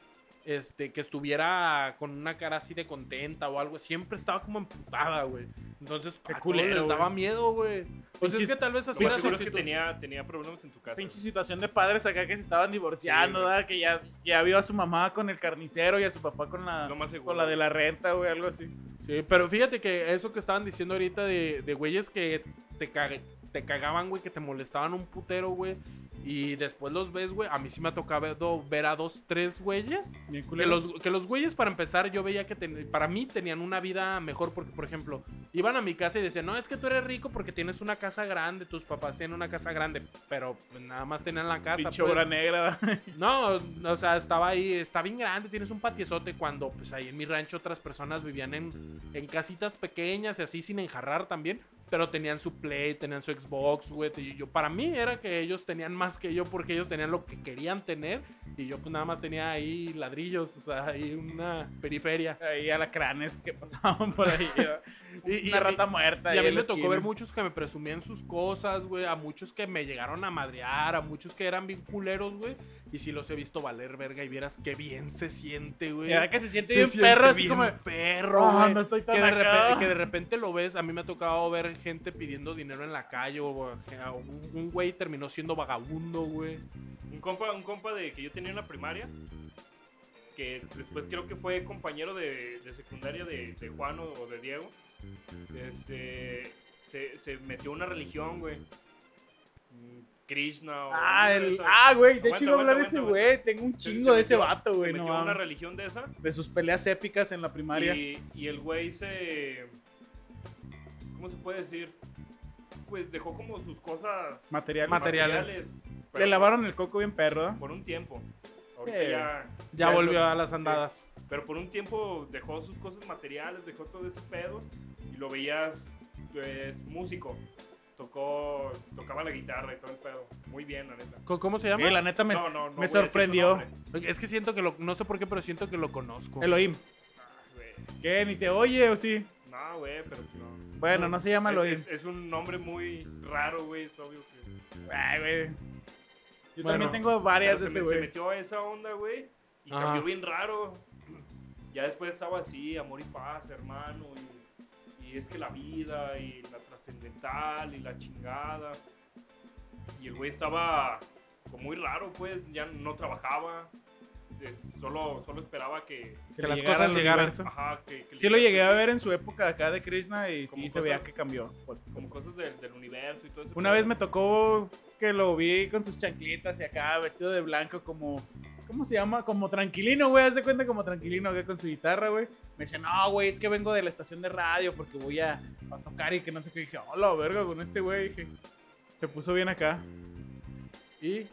Este, que estuviera con una cara así de contenta o algo. Siempre estaba como emputada, güey. Entonces, Qué a todos culero, les daba güey. miedo, güey. Pues es que tal vez así era que tenía, tenía problemas en tu casa. Pinche situación de padres acá que se estaban divorciando, Sí, güey. ¿verdad? Que ya, ya vio a su mamá con el carnicero y a su papá con la, con la de la renta, güey, algo así. Sí, pero fíjate que eso que estaban diciendo ahorita de, de güeyes que te, te cagaban, güey, que te molestaban un putero, güey. Y después los ves, güey. A mí sí me ha tocado ver a dos, tres güeyes. Que los, que los güeyes, para empezar, yo veía que ten- para mí tenían una vida mejor porque, por ejemplo, iban a mi casa y decían, no, es que tú eres rico porque tienes una casa grande, tus papás tienen una casa grande, pero pues, nada más tenían la casa. Pinche pues. obra negra. No, o sea, estaba ahí, está bien grande, tienes un patiezote cuando pues ahí en mi rancho otras personas vivían en, en casitas pequeñas y así sin enjarrar también, pero tenían su Play, tenían su Xbox, güey, yo, para mí era que ellos tenían más que yo porque ellos tenían lo que querían tener y yo pues nada más tenía ahí ladrillos, o sea, ahí una periferia. Ahí alacranes que pasaban por ahí. Y- y Una mí- rata muerta. Y a mí me tocó esquina. ver muchos que me presumían sus cosas, güey. A muchos que me llegaron a madrear, a muchos que eran bien culeros, güey. Y sí los he visto valer verga y vieras qué bien se siente, güey. ¿verdad que se siente Se bien siente perro, así bien como. perro, "Ah, güey. no estoy tan que, de acá". repente, que de repente lo ves. A mí me ha tocado ver gente pidiendo dinero en la calle. O, o un güey terminó siendo vagabundo, güey. Un compa, un compa de que yo tenía en la primaria, que después creo que fue compañero de, de secundaria de, de Juan o, o de Diego, este, se, se metió a una religión, güey. Krishna o... Ah, el, ah, güey, de hecho iba a hablar ese güey. Tengo un Se- chingo se de ese metió- vato, güey. Se No, metió a una religión de esa. de sus peleas épicas en la primaria. Y, y el güey se... ¿Cómo se puede decir? Pues dejó como sus cosas... Materiales. Materiales. Pero Le lavaron el coco bien perro. Por un tiempo. Ahorita Sí. ya... Ya volvió a las andadas. Pero por un tiempo dejó sus cosas materiales, dejó todo ese pedo y lo veías, pues, músico. Tocó, tocaba la guitarra y todo el pedo. Muy bien, la neta. ¿Cómo- ¿Cómo se Sí, llama? la neta me, no, no, no me voy a decir su sorprendió. nombre. Es que siento que lo. No sé por qué, pero siento que lo conozco. Elohim. Ah, güey. ¿Qué? ¿Ni te oye o sí? No, güey, pero no. Bueno, no se llama Es, Elohim. es- es un nombre muy raro, güey, es obvio que... Ay, güey. Yo Bueno, también tengo varias de se, ese me- se güey. metió a esa onda, güey, y Ajá. cambió bien raro. Ya después estaba así, amor y paz, hermano, y, y es que la vida, y la trascendental, y la chingada. Y el güey estaba como muy raro, pues, ya no trabajaba, es- solo, solo esperaba que... Que le las llegara cosas llegaran. Ajá, que, que Sí lo llegué a ver en su época acá de Krishna y sí se veía cosas- que cambió. Como cosas del, del universo y todo eso. Una vez me tocó que lo vi con sus chanclitas y acá vestido de blanco como, ¿cómo se llama? Como tranquilino, güey, haz de cuenta como tranquilino acá con su guitarra, güey. Me dice, no, güey, es que vengo de la estación de radio porque voy a, a tocar y que no sé qué. dije, hola, verga, con este güey. Dije, se puso bien acá. Y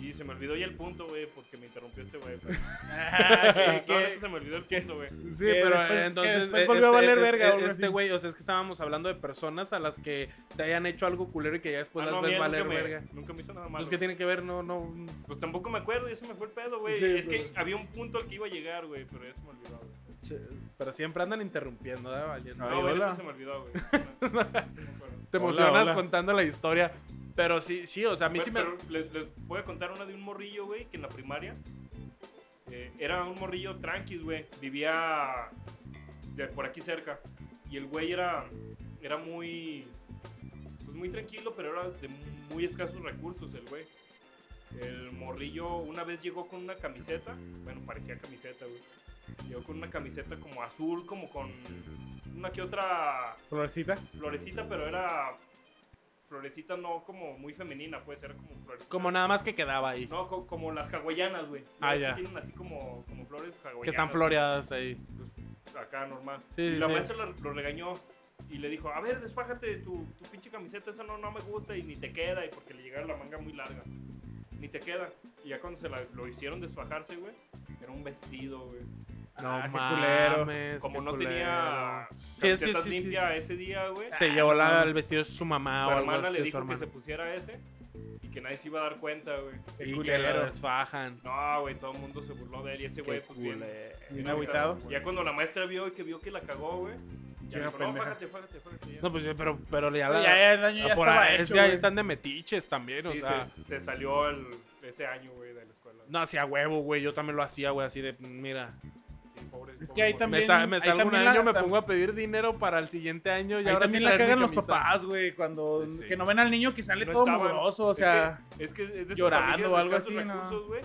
Y se me olvidó ya el punto, güey, porque me interrumpió este güey. Ah, que- se me olvidó el punto, güey. Sí, Que pero después- entonces. después eh, volvió a valer verga, Este así. güey, o sea, es que estábamos hablando de personas a las que te hayan hecho algo culero y que ya después Ah, las no, ves mira, valer nunca me, verga. nunca me hizo nada malo. Pues que tiene que ver, no, no. Pues tampoco me acuerdo, ya se me fue el pedo, güey. Sí, es pero- que había un punto al que iba a llegar, güey, pero ya se me olvidó, güey. Pero siempre andan interrumpiendo, ¿eh? Valiendo. Ay, No, hola. se me olvidó, güey. Te emocionas hola. contando la historia. Pero sí, sí, o sea, a mí Pero- sí me. pero les, les voy a contar una de un morrillo, güey, que en la primaria eh, era un morrillo tranquis, güey. Vivía de por aquí cerca. Y el güey era, era muy, pues muy tranquilo, pero era de muy escasos recursos el güey. El morrillo una vez llegó con una camiseta, bueno, parecía camiseta, güey. Llegó con una camiseta como azul, como con una que otra Florecita. florecita, pero era florecita no como muy femenina, puede ser como florecita. Como nada más que quedaba ahí. No, co- como las hawaianas, güey. Ah, ya. Tienen así como, como flores hawaianas. Que están floreadas ahí. Acá normal. Sí, y sí, la sí. maestra lo, lo regañó y le dijo, a ver, desfájate tu, tu pinche camiseta, esa no, no me gusta y ni te queda, y porque le llegaba la manga muy larga. Ni te queda. Y ya cuando se la, lo hicieron desfajarse, güey, era un vestido, güey. No Ah, mames. Como no culero. tenía Sí, sí, sí, limpia sí. ese día, güey. Se llevó la- el vestido de su mamá su o algo hermana le dijo que se pusiera ese y que nadie se iba a dar cuenta, güey. Qué Y que culero. lo desfajan. No, güey, todo el mundo se burló de él y ese güey, pues bien. Bien agüitado. Ya cuando la maestra vio y que vio que la cagó, güey, dijo, no, fájate, fájate, fájate. Ya. No, pues pero, pero ya Pero la. ya, ya el daño ya por estaba ahí- es- hecho, ya están de metiches también, o sea. se, se salió el, ese año, güey, de la escuela. No, hacía huevo, güey. Yo también lo hacía, güey, así de, mira. Sí, Es que ahí también- Me, sa- me salgo un año, la- me pongo a pedir dinero para el siguiente año y Ahí ahora sí también la traer mi cagan los papás, güey, cuando Sí. que no ven al niño que sale No todo mugroso, o Es sea, que- es que es de esas llorando o algo así, ¿no? recursos, güey,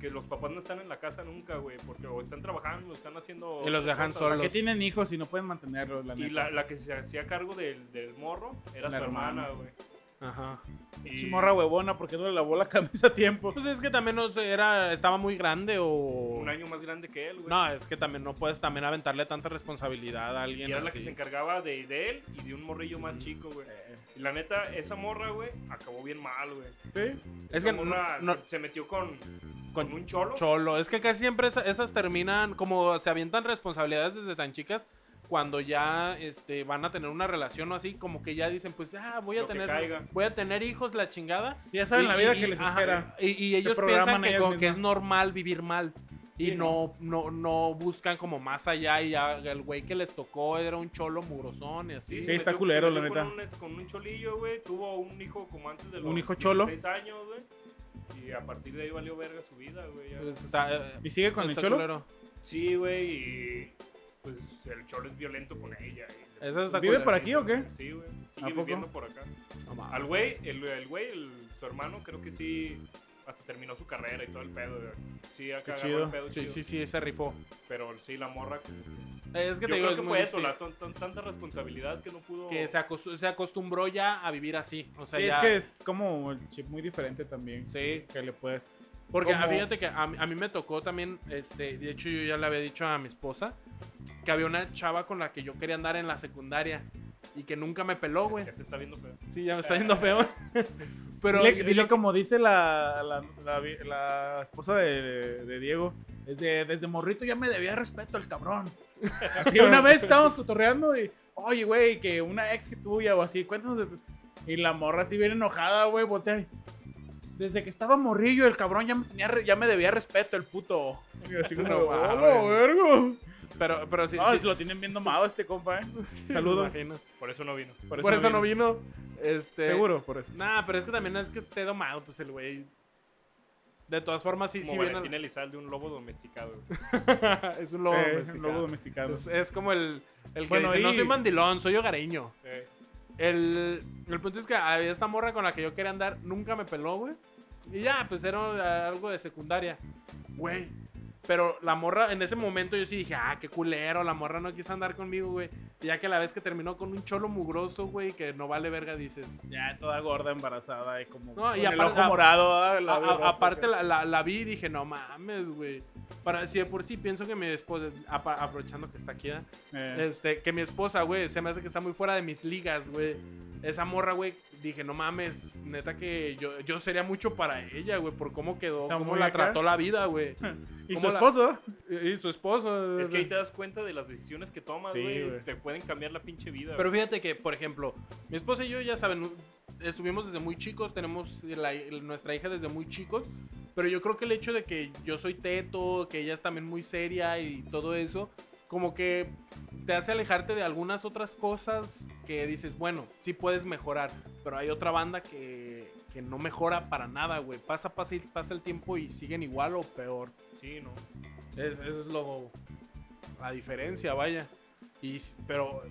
que los papás no están en la casa nunca, güey, porque o están trabajando, o están haciendo... Y los dejan cosas. solos. ¿para qué tienen hijos y no pueden mantenerlos, la Y neta? la, la que se hacía cargo del, del morro era La su hermana, hermana. güey. Ajá. Y- Chimorra huevona, porque no le lavó la camisa a tiempo? Pues es que también no sé, era, estaba muy grande o. Un año más grande que él, güey. No, es que también no puedes también aventarle tanta responsabilidad a y alguien era la que se encargaba de, de él y de un morrillo más chico, güey. Y la neta, esa morra, güey, acabó bien mal, güey. ¿Sí? Es Esa que morra no- se, se metió con, Con un cholo. Cholo, es que casi siempre esa- esas terminan, como se avientan responsabilidades desde tan chicas, cuando ya este, van a tener una relación o así, como que ya dicen, pues, ah, voy a Lo tener, voy a tener hijos, la chingada. Sí, ya saben Y- la vida y- que les ajá, espera. Y, y ellos piensan que, es normal vivir mal. Y Sí, no, no, no buscan como más allá. Y ya el güey que les tocó era un cholo murosón y así. Sí, está metió- culero, la neta. Con un, con un cholillo, güey. Tuvo un hijo como antes de los ¿Un hijo cholo? 16 años, güey. Y a partir de ahí valió verga su vida, güey. Pues está, eh, ¿Y sigue con el cholo? culero. Sí, güey. Y pues el cholo es violento con ella. y- Eso está ¿Vive por aquí o qué? Sí, güey. ¿A Sigue viviendo por acá. No. Al güey, el, el güey, el- su hermano, creo que sí. Hasta terminó su carrera y todo el pedo, güey. Sí, acá chido. el pedo Sí, chido. sí, sí, se rifó. Pero sí, la morra. Es que Yo te digo, creo es que muy fue eso, la tanta responsabilidad que no pudo. que se, acos- se acostumbró ya a vivir así. O sea, Sí, es ya. que es como el chip muy diferente también. Sí, Que le puedes. porque ah, fíjate que a, mí- a mí me tocó también, este, de hecho yo ya le había dicho a mi esposa que había una chava con la que yo quería andar en la secundaria y que nunca me peló, güey. Ya te está viendo feo. Sí, ya me está yendo feo. Pero dile, dile como dice la, la, la la esposa de, de Diego. Desde, desde morrito ya me debía respeto el cabrón. Así una vez estábamos cotorreando y, oye, güey, que una ex que tuya o así, cuéntanos de tu-". Y la morra así bien enojada, güey, voltea. y, Desde que estaba morrillo, el cabrón ya me, tenía ya me debía respeto, el puto. Y así como, No "Hola, mames. verga". Pero, pero sí, No, sí, se lo tienen bien domado este compa, eh. Saludos. Por eso no vino. Por eso, no vino. Este, Seguro, por eso. Nah, pero es que también no es que esté domado, pues el güey. De todas formas, sí, Como sí viene. Valentín Elizalde, un lobo domesticado. es un lobo Eh, domesticado. un lobo domesticado. Es, es como el, el que Bueno, dice, no y- soy mandilón, soy hogareño. Eh, El, el punto es que había esta morra con la que yo quería andar, nunca me peló, güey. Y ya, pues era algo de secundaria. Güey, Pero la morra, en ese momento yo sí dije, ah, qué culero, la morra no quiso andar conmigo, güey. Y ya que la vez que terminó con un cholo mugroso, güey, que no vale verga, dices. Ya toda gorda, embarazada y como No, y el aparte- ojo morado. ah, la A- aparte la, la- la vi y dije, no mames, güey. Para, si de por sí pienso que mi esposa, aprovechando que está aquí, ¿eh? Eh, este, que mi esposa, güey, se me hace que está muy fuera de mis ligas, güey. Esa morra, güey, dije, no mames, neta que yo, yo sería mucho para ella, güey, por cómo quedó, Está cómo la acá. trató la vida, güey. y ¿cómo su esposo. Y, su esposo. Es que ahí te das cuenta de las decisiones que tomas, Sí, güey. güey. te pueden cambiar la pinche vida. Pero güey. fíjate que, por ejemplo, mi esposa y yo, ya saben, estuvimos desde muy chicos, tenemos la- nuestra hija desde muy chicos, pero yo creo que el hecho de que yo soy teto, que ella es también muy seria y todo eso, como que te hace alejarte de algunas otras cosas que dices, bueno, sí puedes mejorar, pero hay otra banda que, que no mejora para nada, güey. Pasa, pasa, y pasa el tiempo y siguen igual o peor. Sí, no. Es, eso es lo. La diferencia, vaya. Y, pero.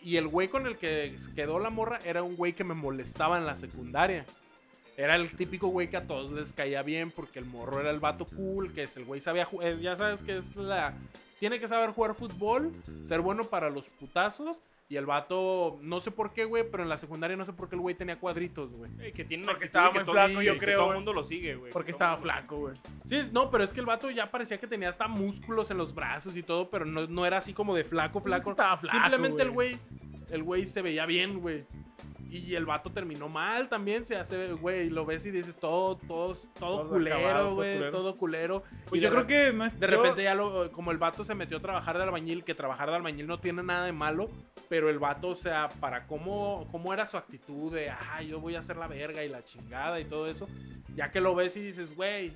Y el güey con el que quedó la morra era un güey que me molestaba en la secundaria. Era el típico güey que a todos les caía bien porque el morro era el vato cool, que es el güey sabía jugar. Ya sabes que es la. Tiene que saber jugar fútbol, ser bueno para los putazos. Y el vato, no sé por qué, güey, pero en la secundaria no sé por qué el güey tenía cuadritos, güey. Eh, que tiene Porque estaba muy flaco, sí, yo que creo, Todo el güey. mundo lo sigue, güey. Porque estaba mundo- flaco, güey. Sí, no, pero es que el vato ya parecía que tenía hasta músculos en los brazos y todo, pero no, no era así como de flaco, Pues es que flaco. estaba flaco, Simplemente el güey, el güey se veía bien, güey. Y el vato terminó mal también, se hace, güey, lo ves y dices todo, todo, todo culero, güey, todo culero. Pues Y yo creo re- que no es. De yo- repente ya lo, como el vato se metió a trabajar de albañil, que trabajar de albañil no tiene nada de malo, pero el vato, o sea, para cómo, cómo era su actitud de, ah, yo voy a hacer la verga y la chingada y todo eso, ya que lo ves y dices, güey,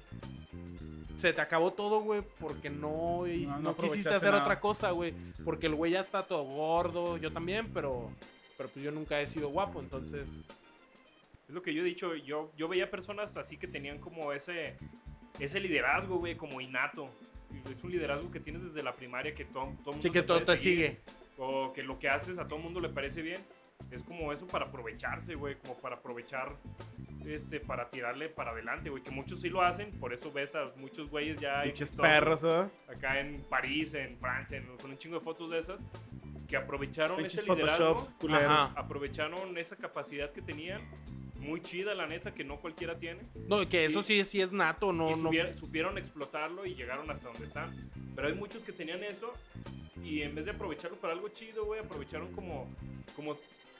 se te acabó todo, güey, porque no, No, no, no quisiste hacer nada. otra cosa, güey, porque el güey ya está todo gordo, yo también, pero, pero pues yo nunca he sido guapo, entonces... Es lo que yo he dicho, yo, yo veía personas así que tenían como ese, ese liderazgo, güey, como innato. Es un liderazgo que tienes desde la primaria que todo, todo mundo Sí que todo te sigue. O que lo que haces a todo mundo le parece bien. Es como eso para aprovecharse, güey, como para aprovechar, este, para tirarle para adelante, güey. Que muchos sí lo hacen, por eso ves a muchos güeyes ya... Exitosos perros, ¿eh? Acá en París, en Francia, en- con un chingo de fotos de esas, que aprovecharon Pinches ese liderazgo. Ajá. aprovecharon esa capacidad que tenían, muy chida la neta, que no cualquiera tiene, No, que eso Y- sí, sí es nato, no, y no... subier- supieron explotarlo y llegaron hasta donde están. Pero hay muchos que tenían eso y en vez de aprovecharlo para algo chido, güey, aprovecharon como, como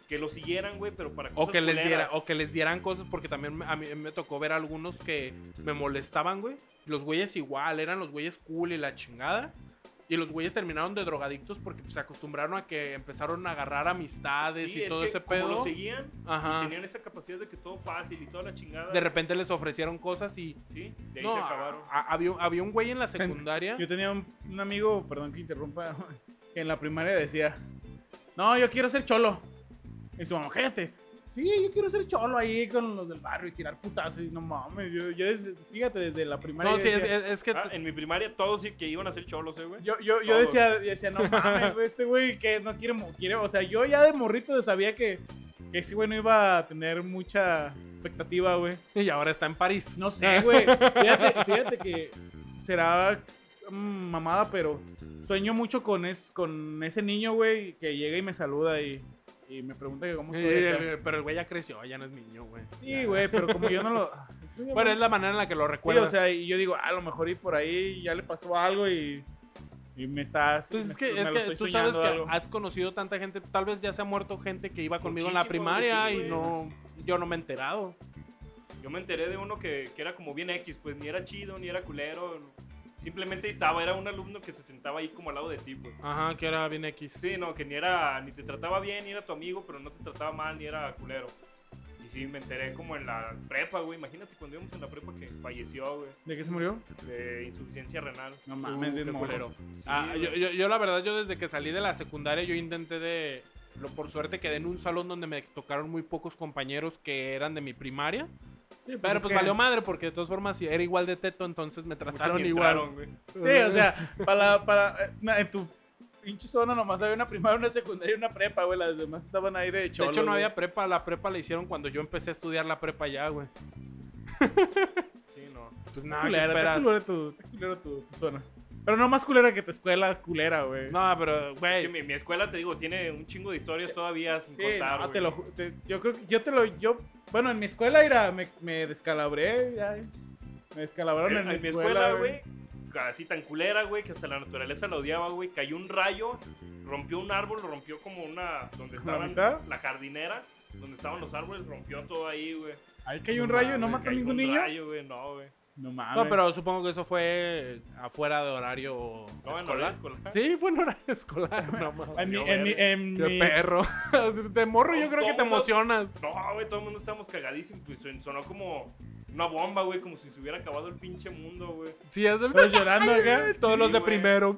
que lo siguieran, güey, pero para O cosas que, les culeras. diera, o que les dieran cosas, porque también me- a mí me tocó ver algunos que me molestaban, güey. Los güeyes igual, eran los güeyes cool y la chingada. Y los güeyes terminaron de drogadictos porque pues, se acostumbraron a que empezaron a agarrar amistades Sí, y es todo que ese como pedo. lo seguían Ajá. y tenían esa capacidad de que todo fácil y toda la chingada. De repente les ofrecieron cosas y. Sí, de ahí No, se acabaron. a- a- había, había un güey en la secundaria. Yo tenía un, un amigo, perdón que interrumpa, que en la primaria decía: No, yo quiero ser cholo. Y su mamá, cállate. Sí, yo quiero ser cholo ahí con los del barrio y tirar putazos. Y no mames, yo, yo desde- fíjate, desde la primaria. No, sí, es, decía- es- es que. Ah, en mi primaria todos sí que iban a ser cholos, eh, güey. Yo, yo, yo decía, yo decía, no mames, güey, este güey que no quiere, quiere, o sea, yo ya de morrito sabía que, que ese güey no iba a tener mucha expectativa, güey. Y ahora está en París. No sé, güey. Fíjate, fíjate que será mm, mamada, pero sueño mucho con, es, con ese niño, güey, que llega y me saluda y, y me pregunta que cómo Sí, estoy. el- pero el güey ya creció, ya no es niño, güey. Sí, güey, pero como yo no lo... estoy Bueno, es la manera en la que lo Sí, recuerdas. o sea, y yo digo, "Ah, a lo mejor y por ahí ya le pasó algo y, y me está... Pues me- es que, es que tú sabes que algo. has conocido tanta gente, tal vez ya se ha muerto gente que iba conmigo en la primaria sí, y no, yo no me he enterado. Yo me enteré de uno que, que era como bien X, pues ni era chido, ni era culero. Simplemente estaba, era un alumno que se sentaba ahí como al lado de ti, pues. Ajá, que era bien X. Sí, no, que ni era, ni te trataba bien, ni era tu amigo, pero no te trataba mal, ni era culero. Y sí, me enteré como en la prepa, güey. Imagínate cuando íbamos en la prepa que falleció, güey, ¿De qué se murió? de insuficiencia renal. No Uh, mames, bien qué culero. Sí, Ah, yo, yo, yo la verdad, yo desde que salí de la secundaria, yo intenté de... Lo, por suerte quedé en un salón donde me tocaron muy pocos compañeros que eran de mi primaria. Sí, Pero es pues que- valió madre porque de todas formas era igual de teto, entonces me trataron igual. entraron, güey. Sí, o sea, para, para, eh, en tu pinche zona nomás había una primaria, una secundaria y una prepa, güey. Las demás estaban ahí de De cholos. hecho, no güey. había prepa, la prepa la hicieron cuando yo empecé a estudiar la prepa ya, güey. Sí, no. Pues nada, ¿qué esperas? culero tu- está culero tu, tu zona. Pero no más culera que tu escuela culera, güey. No, pero, Es que güey. mi, mi escuela, te digo, tiene un chingo de historias todavía sin Sí, contar, no, te lo, ju- te- yo creo que yo te lo, yo, bueno, en mi escuela era, me, me descalabré, ya, me descalabraron en, En, mi mi escuela, güey, así tan culera, güey, que hasta la naturaleza la odiaba, güey. Cayó un rayo, rompió un árbol, rompió como una. donde ¿La estaba mitad? la jardinera, donde estaban los árboles, rompió todo ahí, güey. Ahí cayó un No rayo, no mames, mató ningún un niño. rayo, güey, no, güey. No mames. No, pero supongo que eso fue afuera de horario No, en escolar. horario escolar. Sí, fue en horario escolar. No, mames. En mi, en mi, en Qué mi- perro. De morro yo creo que te mundo- emocionas. No, güey, todo el mundo estábamos cagadísimos, pues son- sonó como una bomba, güey, como si se hubiera acabado el pinche mundo, güey. Sí, es del... Todos llorando acá. Todos Sí, los de primero.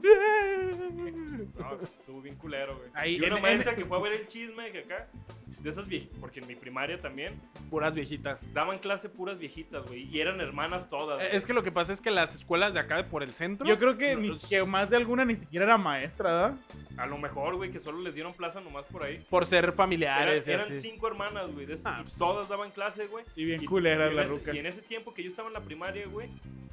No, estuvo bien culero, güey. Ahí, y una en- maestra en- que fue a ver el chisme que acá, de esas viejitas, porque en mi primaria también, Puras viejitas. daban clase puras viejitas, güey, y eran hermanas todas. Eh, Es que lo que pasa es que las escuelas de acá de por el centro. Yo creo que, no, ni, es- que más de alguna ni siquiera era maestra, ¿verdad? A lo mejor, güey, que solo les dieron plaza nomás por ahí. Por ser familiares y eran así. cinco hermanas, güey, de esas, Ah, pues. todas daban clase, güey. Y bien Y- culeras y en la ese- ruca. Y en ese tiempo que yo estaba en la primaria, güey,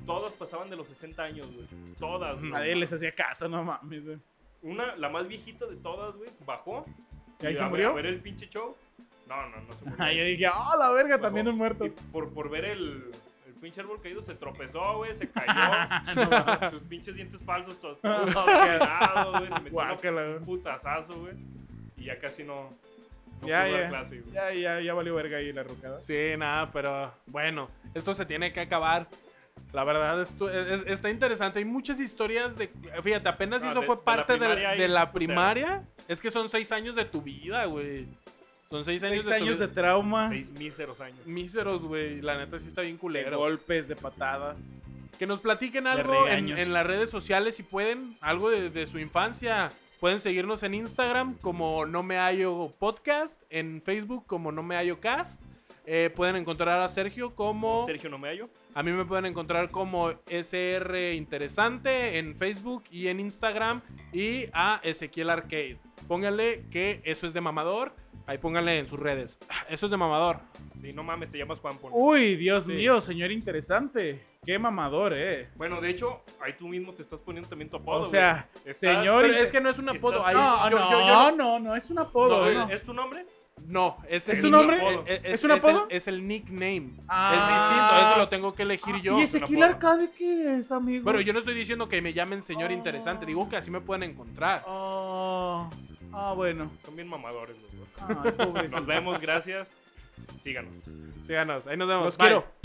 todas pasaban de los 60 años, güey. Todas, güey. Nadie les hacía caso, no mames, güey. Una, la más viejita de todas, güey, bajó. ¿Y ahí se murió? A ver el pinche show. No, no, no se murió. Ah, yo dije, ah, la verga, también un muerto. Y por, por ver el, el pinche árbol caído se tropezó, güey, se cayó. sus pinches dientes falsos todos todos güey. Se metió Guácala, un güey. putazazo, güey. Y ya casi no, no Ya, pudo dar ya. clase, güey. Ya, ya, ya valió verga ahí la ruca, ¿verdad? Sí, nada, pero bueno, esto se tiene que acabar. La verdad, esto es- es- está interesante. Hay muchas historias de. Fíjate, apenas No, eso de- fue de la parte de, de la primaria. Es que son seis años de tu vida, güey. Son seis años Seis de años de trauma, Seis míseros años. Míseros, güey. La neta sí está bien de culero. golpes, de patadas. Que nos platiquen algo en, las redes sociales si pueden, algo de, de su infancia. Pueden seguirnos en Instagram como No Me Hallo Podcast, en Facebook como No Me Hallo Cast. Eh, pueden encontrar a Sergio como... Sergio no me hallo. A mí me pueden encontrar como SR Interesante en Facebook y en Instagram. Y a Ezequiel Arcade. Pónganle que eso es de mamador. Ahí pónganle en sus redes. Eso es de mamador. Sí, no mames, te llamas Juan Pon. Uy, Dios Sí. mío, señor interesante. Qué mamador, eh. Bueno, de hecho, ahí tú mismo te estás poniendo también tu apodo, O sea. Estás- señor- Pero es que no es un apodo. Estás- Ahí, No, yo- no, yo- yo no, no- no, es un apodo. No, ¿eh? ¿Es tu nombre? No, es, ¿Es el tu nombre? Es, ¿Es un apodo? el, es el nickname. Ah. Es distinto, eso lo tengo que elegir yo. ¿Y Ezequiel. Arcade qué es, amigo? Pero yo no estoy diciendo que me llamen señor Oh. interesante, digo que así me pueden encontrar. Oh, ah, bueno. Son bien mamadores los dos. Ay. Nos vemos, gracias. Síganos. Síganos, ahí nos vemos. Los Bye. quiero.